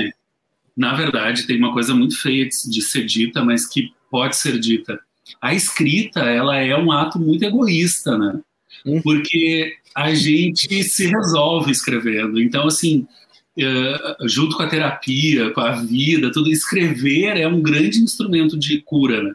Na verdade, tem uma coisa muito feia de ser dita, mas que pode ser dita a escrita ela é um ato muito egoísta, né? Hum. Porque a gente se resolve escrevendo. Então, assim, uh, junto com a terapia, com a vida, tudo, escrever é um grande instrumento de cura, né?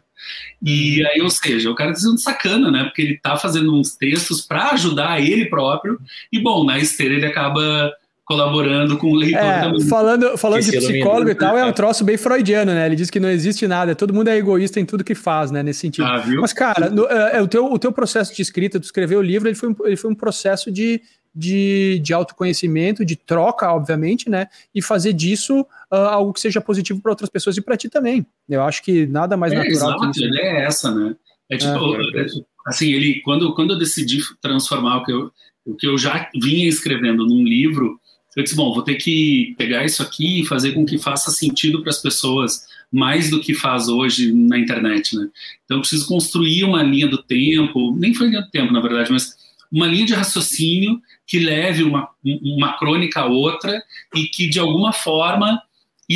E hum. aí, ou seja, o cara tá sendo sacana, né? Porque ele tá fazendo uns textos para ajudar ele próprio, e bom, na esteira ele acaba colaborando com o leitor é, também. Falando, falando de psicólogo e tal, é um troço bem freudiano, né? Ele diz que não existe nada, todo mundo é egoísta em tudo que faz, né? Nesse sentido. Ah, Mas, cara, no, é, é, o, teu, o teu processo de escrita, tu escrever o livro, ele foi, um, ele foi um processo de, de, de autoconhecimento, de troca, obviamente, né? E fazer disso uh, algo que seja positivo para outras pessoas e para ti também. Eu acho que nada mais é, natural exato, que isso. é essa, né? É tipo, é, assim, ele, quando, quando eu decidi transformar o que eu, o que eu já vinha escrevendo num livro, eu disse, bom, vou ter que pegar isso aqui e fazer com que faça sentido para as pessoas, mais do que faz hoje na internet, né? Então, preciso construir uma linha do tempo, nem foi linha do tempo, na verdade, mas uma linha de raciocínio que leve uma, uma crônica a outra e que, de alguma forma,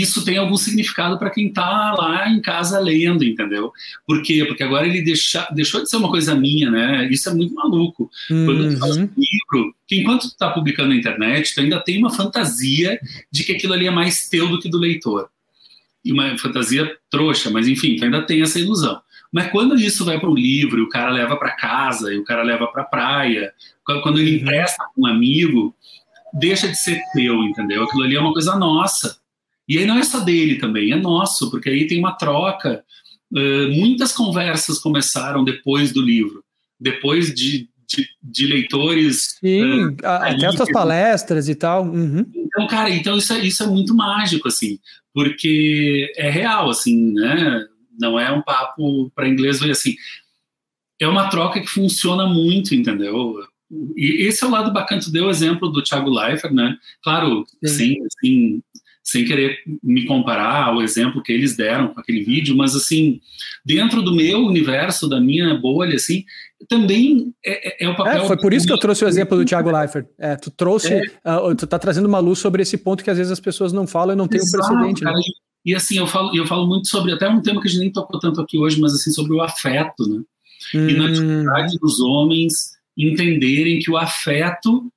isso tem algum significado para quem está lá em casa lendo, entendeu? Por quê? Porque agora ele deixa, deixou de ser uma coisa minha, né? Isso é muito maluco. Uhum. Quando tu faz um livro, que enquanto tu está publicando na internet, tu ainda tem uma fantasia de que aquilo ali é mais teu do que do leitor. E uma fantasia trouxa, mas enfim, tu ainda tem essa ilusão. Mas quando isso vai para um livro, e o cara leva para casa, e o cara leva para praia, quando ele uhum. empresta para um amigo, deixa de ser teu, entendeu? Aquilo ali é uma coisa nossa. E aí não é só dele também, é nosso, porque aí tem uma troca. Uh, muitas conversas começaram depois do livro, depois de, de, de leitores. Sim, uh, até as suas palestras e tal. Uhum. Então, cara, então isso é, isso é muito mágico, assim, porque é real, assim, né? Não é um papo para inglês ver assim. É uma troca que funciona muito, entendeu? E esse é o lado bacana. Tu deu o exemplo do Thiago Leifert, né? Claro, sim, sim, sim sem querer me comparar ao exemplo que eles deram com aquele vídeo, mas assim, dentro do meu universo, da minha bolha, assim, também é, é, é o papel. É, foi por isso que eu trouxe o exemplo do Thiago Leifert. É, tu trouxe, uh, tu tá trazendo uma luz sobre esse ponto que às vezes as pessoas não falam e não tem Exato, um precedente. Né? Cara, né? E, e assim, eu falo, eu falo muito sobre, até um tema que a gente nem tocou tanto aqui hoje, mas assim, sobre o afeto, né? Hum. E na dificuldade dos homens entenderem que o afeto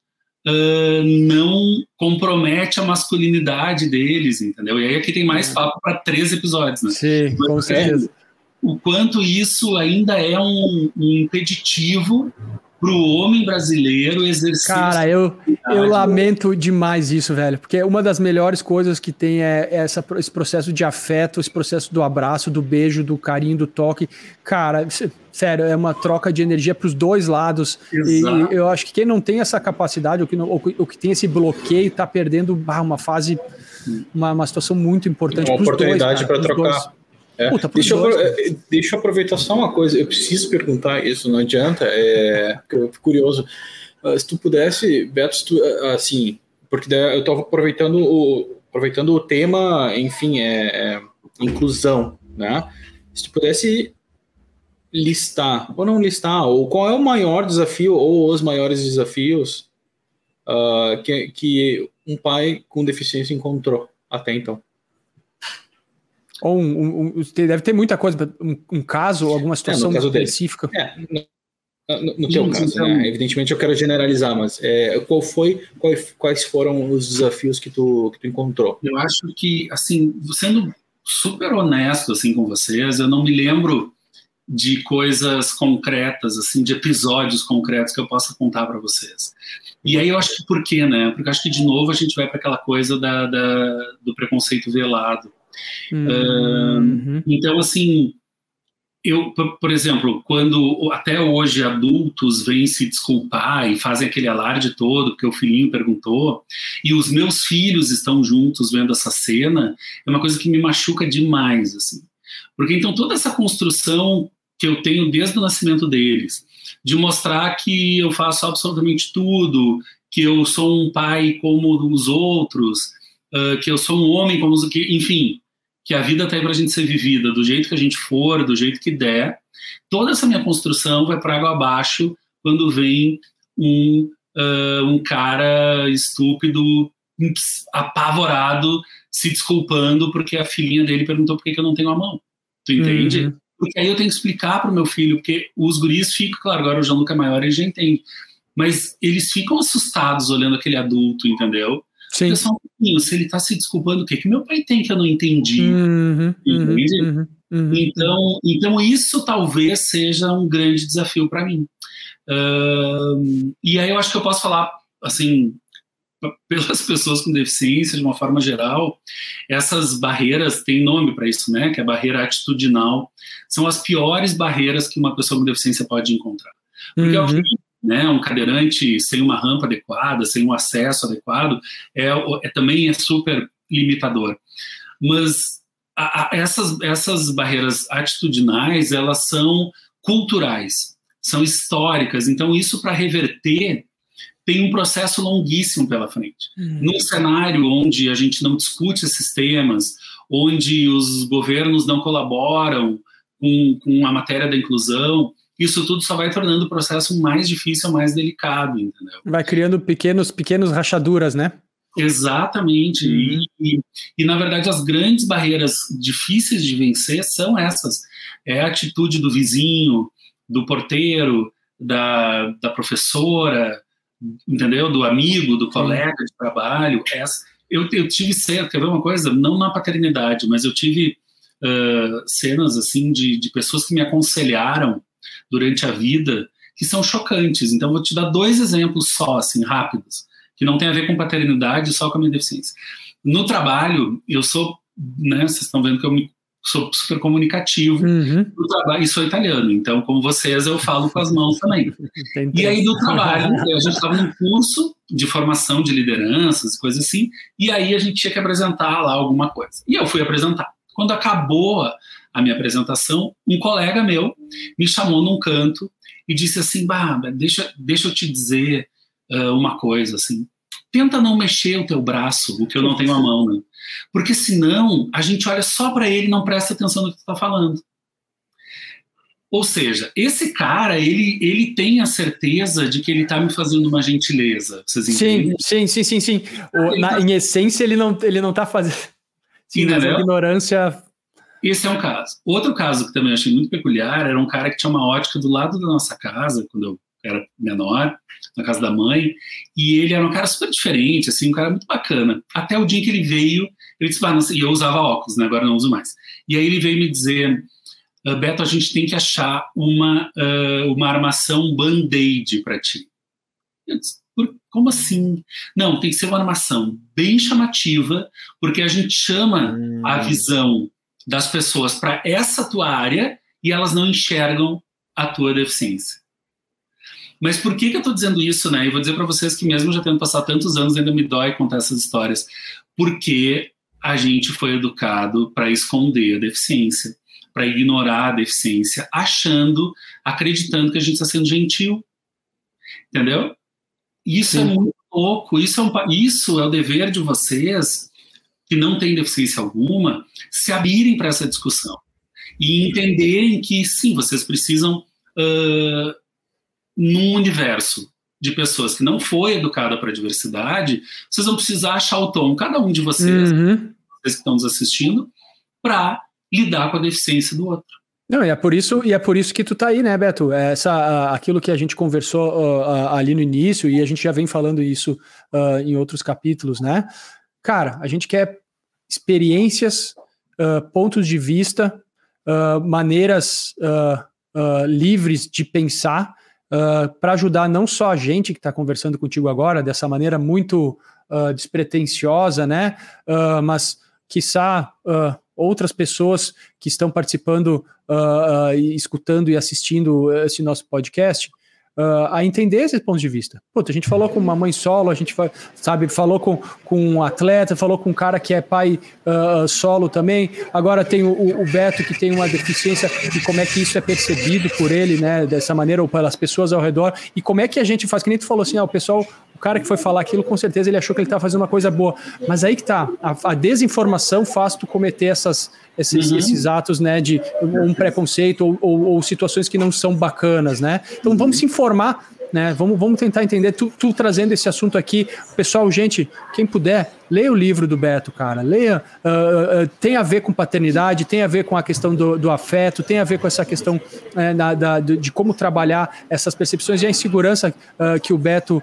uh, não compromete a masculinidade deles, entendeu? E aí aqui tem mais é. papo para três episódios, né? Sim, Mas, com certeza. É, o quanto isso ainda é um, um impeditivo para o homem brasileiro exercer. Cara, eu, eu lamento demais isso, velho, porque uma das melhores coisas que tem é, essa, esse processo de afeto, esse processo do abraço, do beijo, do carinho, do toque. Cara, sério, é uma troca de energia para os dois lados. Exato. E eu acho que quem não tem essa capacidade, ou que, não, ou, ou que tem esse bloqueio, está perdendo uma fase, uma, uma situação muito importante. Uma oportunidade para trocar. Dois É. Puta, deixa, eu, é, deixa eu aproveitar só uma coisa. Eu preciso perguntar isso, não adianta. É, eu fico curioso. Uh, se tu pudesse, Beto, tu, uh, assim, porque eu estou aproveitando o, aproveitando o tema, enfim, é, é, inclusão, né? Se tu pudesse listar, ou não listar, ou qual é o maior desafio ou os maiores desafios uh, que, que um pai com deficiência encontrou até então? Ou um, um, um, deve ter muita coisa, um, um caso alguma situação é, específica. É, no, no teu caso, então, né? Evidentemente eu quero generalizar, mas é, qual foi, quais, quais foram os desafios que tu, que tu encontrou? Eu acho que, assim, sendo super honesto assim com vocês, eu não me lembro de coisas concretas, assim, de episódios concretos que eu possa contar para vocês. E aí eu acho que por quê, né? Porque eu acho que de novo a gente vai para aquela coisa da, da, do preconceito velado. Uhum. Uh, então, assim, eu, por exemplo, quando até hoje adultos vêm se desculpar e fazem aquele alarde todo porque o filhinho perguntou, e os meus filhos estão juntos vendo essa cena, é uma coisa que me machuca demais, assim. Porque então toda essa construção que eu tenho desde o nascimento deles, de mostrar que eu faço absolutamente tudo, que eu sou um pai como os outros, uh, que eu sou um homem como os que, enfim, que a vida está aí para a gente ser vivida do jeito que a gente for, do jeito que der. Toda essa minha construção vai para água abaixo quando vem um, uh, um cara estúpido, apavorado, se desculpando porque a filhinha dele perguntou por que, que eu não tenho a mão. Tu entende? Uhum. Porque aí eu tenho que explicar para o meu filho, porque os guris ficam, claro, agora o João Luca é maior, ele já entende, mas eles ficam assustados olhando aquele adulto, entendeu? Sim. Se ele está se desculpando, o que, que meu pai tem que eu não entendi? Uhum, uhum? Uhum, uhum, então, então, isso talvez seja um grande desafio para mim. Uh, e aí eu acho que eu posso falar, assim, pelas pessoas com deficiência, de uma forma geral, essas barreiras têm nome para isso, né? Que é a barreira atitudinal. São as piores barreiras que uma pessoa com deficiência pode encontrar. Porque uhum. Né, um cadeirante sem uma rampa adequada, sem um acesso adequado, é, é também é super limitador. Mas a, a, essas, essas barreiras atitudinais, elas são culturais, são históricas. Então, isso para reverter tem um processo longuíssimo pela frente. Uhum. Num cenário onde a gente não discute esses temas, onde os governos não colaboram com, com a matéria da inclusão, isso tudo só vai tornando o processo mais difícil, mais delicado, entendeu? Vai criando pequenos, pequenos rachaduras, né? Exatamente. Uhum. E, e, e, na verdade, as grandes barreiras difíceis de vencer são essas. É a atitude do vizinho, do porteiro, da, da professora, entendeu? Do amigo, do colega de trabalho. Essa, eu, eu tive cerca, quer ver uma coisa? Não na paternidade, mas eu tive uh, cenas, assim, de, de pessoas que me aconselharam durante a vida que são chocantes. Então, vou te dar dois exemplos só, assim, rápidos, que não tem a ver com paternidade, só com a minha deficiência. No trabalho, eu sou, né, vocês estão vendo que eu me, sou super comunicativo uhum. no trabalho, e sou italiano, então, como vocês, eu falo com as mãos também. e aí, no trabalho, a gente estava num curso de formação de lideranças, coisas assim, e aí a gente tinha que apresentar lá alguma coisa. E eu fui apresentar. Quando acabou a minha apresentação, um colega meu me chamou num canto e disse assim, bah, deixa, deixa eu te dizer uh, uma coisa, assim, tenta não mexer o teu braço, o que eu não tenho a mão, né? Porque senão a gente olha só para ele e não presta atenção no que tu tá falando. Ou seja, esse cara, ele, ele tem a certeza de que ele está me fazendo uma gentileza. Vocês entendem? Sim, sim, sim, sim, sim. O, na. Em essência, ele não, ele não tá fazendo. Sim, a ignorância esse é um caso. Outro caso que também achei muito peculiar era um cara que tinha uma ótica do lado da nossa casa, quando eu era menor, na casa da mãe, e ele era um cara super diferente, assim, um cara muito bacana. Até o dia que ele veio, ele disse, ah, não sei, e eu usava óculos, né, agora não uso mais. E aí ele veio me dizer, ah, Beto, a gente tem que achar uma, uh, uma armação band-aid para ti. Eu disse, como assim? Não, tem que ser uma armação bem chamativa, porque a gente chama hum. a visão das pessoas para essa tua área e elas não enxergam a tua deficiência. Mas por que, que eu estou dizendo isso, né? E vou dizer para vocês que mesmo já tendo passado tantos anos, ainda me dói contar essas histórias. Porque a gente foi educado para esconder a deficiência. para ignorar a deficiência, achando, acreditando que a gente está sendo gentil. Entendeu? Isso é Sim. é muito louco, isso é, um, isso é o dever de vocês, que não têm deficiência alguma, se abrirem para essa discussão e entenderem que, sim, vocês precisam, uh, num universo de pessoas que não foi educada para a diversidade, vocês vão precisar achar o tom, cada um de vocês, uhum. vocês que estão nos assistindo, para lidar com a deficiência do outro. Não, e é por isso, e é por isso que tu tá aí, né, Beto? É essa, aquilo que a gente conversou uh, ali no início, e a gente já vem falando isso uh, em outros capítulos, né? Cara, a gente quer experiências, uh, pontos de vista, maneiras livres de pensar, para ajudar não só a gente que está conversando contigo agora, dessa maneira muito despretensiosa, né? mas, quiçá, outras pessoas que estão participando, uh, uh, escutando e assistindo esse nosso podcast, uh, a entender esses pontos de vista. Puta, a gente falou com uma mãe solo, a gente sabe, falou com, com um atleta, falou com um cara que é pai uh, solo também. Agora tem o, o, Beto que tem uma deficiência e como é que isso é percebido por ele, né, dessa maneira ou pelas pessoas ao redor e como é que a gente faz. Que nem tu falou assim, ah, o pessoal o cara que foi falar aquilo, com certeza ele achou que ele estava fazendo uma coisa boa. Mas aí que tá, a, a desinformação faz tu cometer essas, esses, uhum. esses atos, né, de um preconceito ou, ou, ou, situações que não são bacanas, né? Então vamos se informar né? Vamos, vamos tentar entender, tu, tu, trazendo esse assunto aqui. Pessoal, gente, quem puder, leia o livro do Beto, cara. Leia, uh, uh, tem a ver com paternidade, tem a ver com a questão do, do afeto, tem a ver com essa questão uh, da, da, de como trabalhar essas percepções e a insegurança que o Beto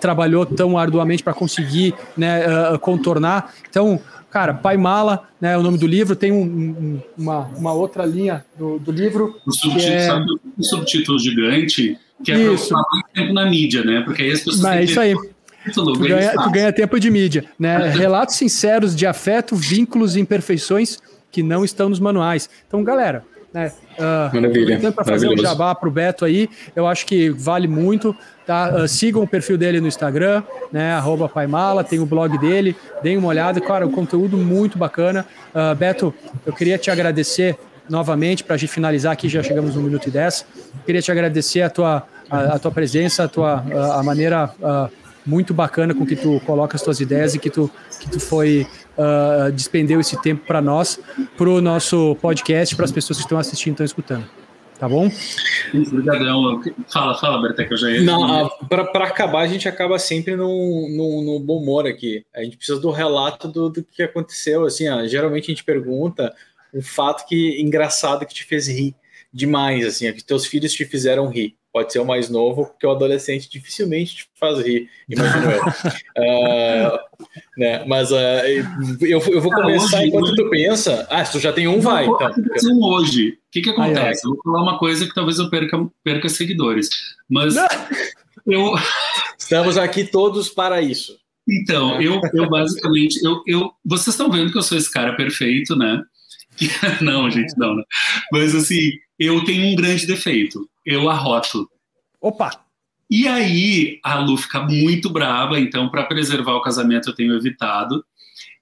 trabalhou tão arduamente para conseguir né, contornar. Então, cara, Pai Mala, né, é o nome do livro, tem um, um, uma, uma outra linha do, do livro. O subtítulo, é... sabe, o subtítulo gigante que é isso. mais tempo na mídia, né? Porque aí as pessoas. Mas é isso aí. Tu ganha, tu ganha, tempo de mídia, né? Relatos sinceros de afeto, vínculos e imperfeições que não estão nos manuais. Então, galera, né? Uh, Maravilha. Para fazer um jabá para o Beto aí, eu acho que vale muito. Tá? Uh, sigam o perfil dele no Instagram, né? Arroba Paimala, tem o blog dele, deem uma olhada, cara, o conteúdo muito bacana. Uh, Beto, eu queria te agradecer novamente, para a gente finalizar aqui, já chegamos no minuto e dez. Queria te agradecer a tua, a, a tua presença, a tua a, a maneira uh, muito bacana com que tu coloca as tuas ideias e que tu, que tu foi uh, despendeu esse tempo para nós, para o nosso podcast, para as pessoas que estão assistindo e estão escutando. Tá bom? Obrigadão. Fala, fala, Berta, que eu já ia. Não, para acabar, a gente acaba sempre no, no, no, bom humor aqui. A gente precisa do relato do, do que aconteceu. Assim, ó, geralmente a gente pergunta um fato que engraçado que te fez rir demais, assim, é que teus filhos te fizeram rir. Pode ser o mais novo, porque o adolescente dificilmente te faz rir, imagino eu. uh, né? Mas uh, eu, eu vou começar hoje, enquanto hoje, tu pensa. Ah, se tu já tem um, vai. Então. Um hoje. O que, que acontece? Eu vou falar uma coisa que talvez eu perca, perca seguidores. Mas eu. Estamos aqui todos para isso. Então, eu, eu basicamente, eu, eu, vocês estão vendo que eu sou esse cara perfeito, né? não, gente, não, não. Mas assim, eu tenho um grande defeito. Eu arroto. Opa! E aí a Lu fica muito brava, então, para preservar o casamento, eu tenho evitado.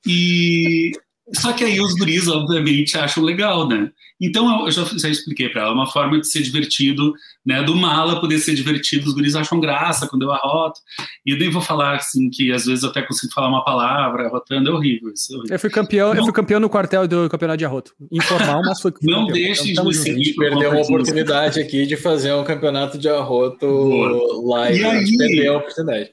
E só que aí os guris, obviamente, acham legal, né? Então, eu já, já expliquei para ela, é uma forma de ser divertido, né? Do mala poder ser divertido, os guris acham graça quando eu arroto. E eu nem vou falar, assim, que às vezes eu até consigo falar uma palavra arrotando, é horrível isso. É horrível. Eu fui campeão, não, eu fui campeão no quartel do campeonato de arroto. Informal, mas foi Não deixe então, de seguir. Perdeu uma oportunidade aqui de fazer um campeonato de arroto Boa. live. E aí, perdeu a oportunidade.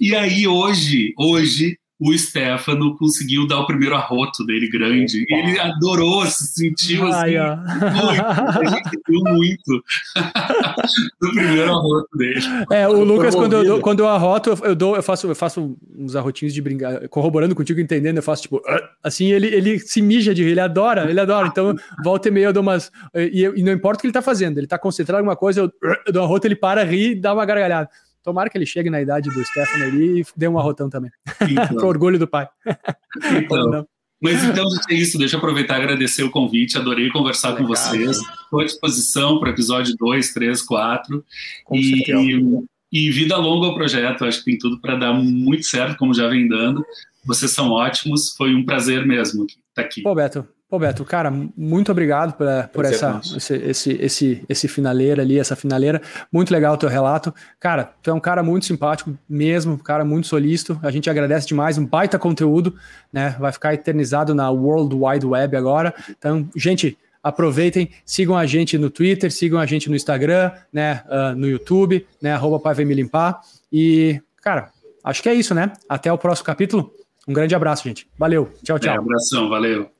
E aí, hoje, hoje, o Stefano conseguiu dar o primeiro arroto dele grande. E ele adorou, se sentiu assim, Ai, muito. Viu muito do primeiro arroto dele. É, o Lucas, quando eu, dou, quando eu arroto, eu, dou, eu, faço, eu faço uns arrotinhos de brincar, corroborando contigo, entendendo, eu faço tipo, assim, ele, ele se mija de rir, ele adora, ele adora. Então, volta e meia eu dou umas. E, e não importa o que ele tá fazendo, ele tá concentrado em alguma coisa, eu, eu dou um arroto, ele para, ri e dá uma gargalhada. Tomara que ele chegue na idade do Stefano ali e dê um arrotão também. Então. Com orgulho do pai. Então. Mas então, é isso. Deixa eu aproveitar e agradecer o convite. Adorei conversar Legal, com vocês. Estou à disposição para o episódio 2, 3, 4. E, e vida longa ao projeto. Acho que tem tudo para dar muito certo, como já vem dando. Vocês são ótimos. Foi um prazer mesmo estar aqui. Pô, Beto, Pô, Beto, cara, muito obrigado por, por essa, esse, esse, esse, esse finaleira ali, essa finaleira. Muito legal o teu relato. Cara, tu é um cara muito simpático mesmo, um cara muito solícito. A gente agradece demais, um baita conteúdo, né? Vai ficar eternizado na World Wide Web agora. Então, gente, aproveitem, sigam a gente no Twitter, sigam a gente no Instagram, né? Uh, no YouTube, né? Arroba Pai Vem Me Limpar. E, cara, acho que é isso, né? Até o próximo capítulo. Um grande abraço, gente. Valeu. Tchau, tchau. É, abração, valeu.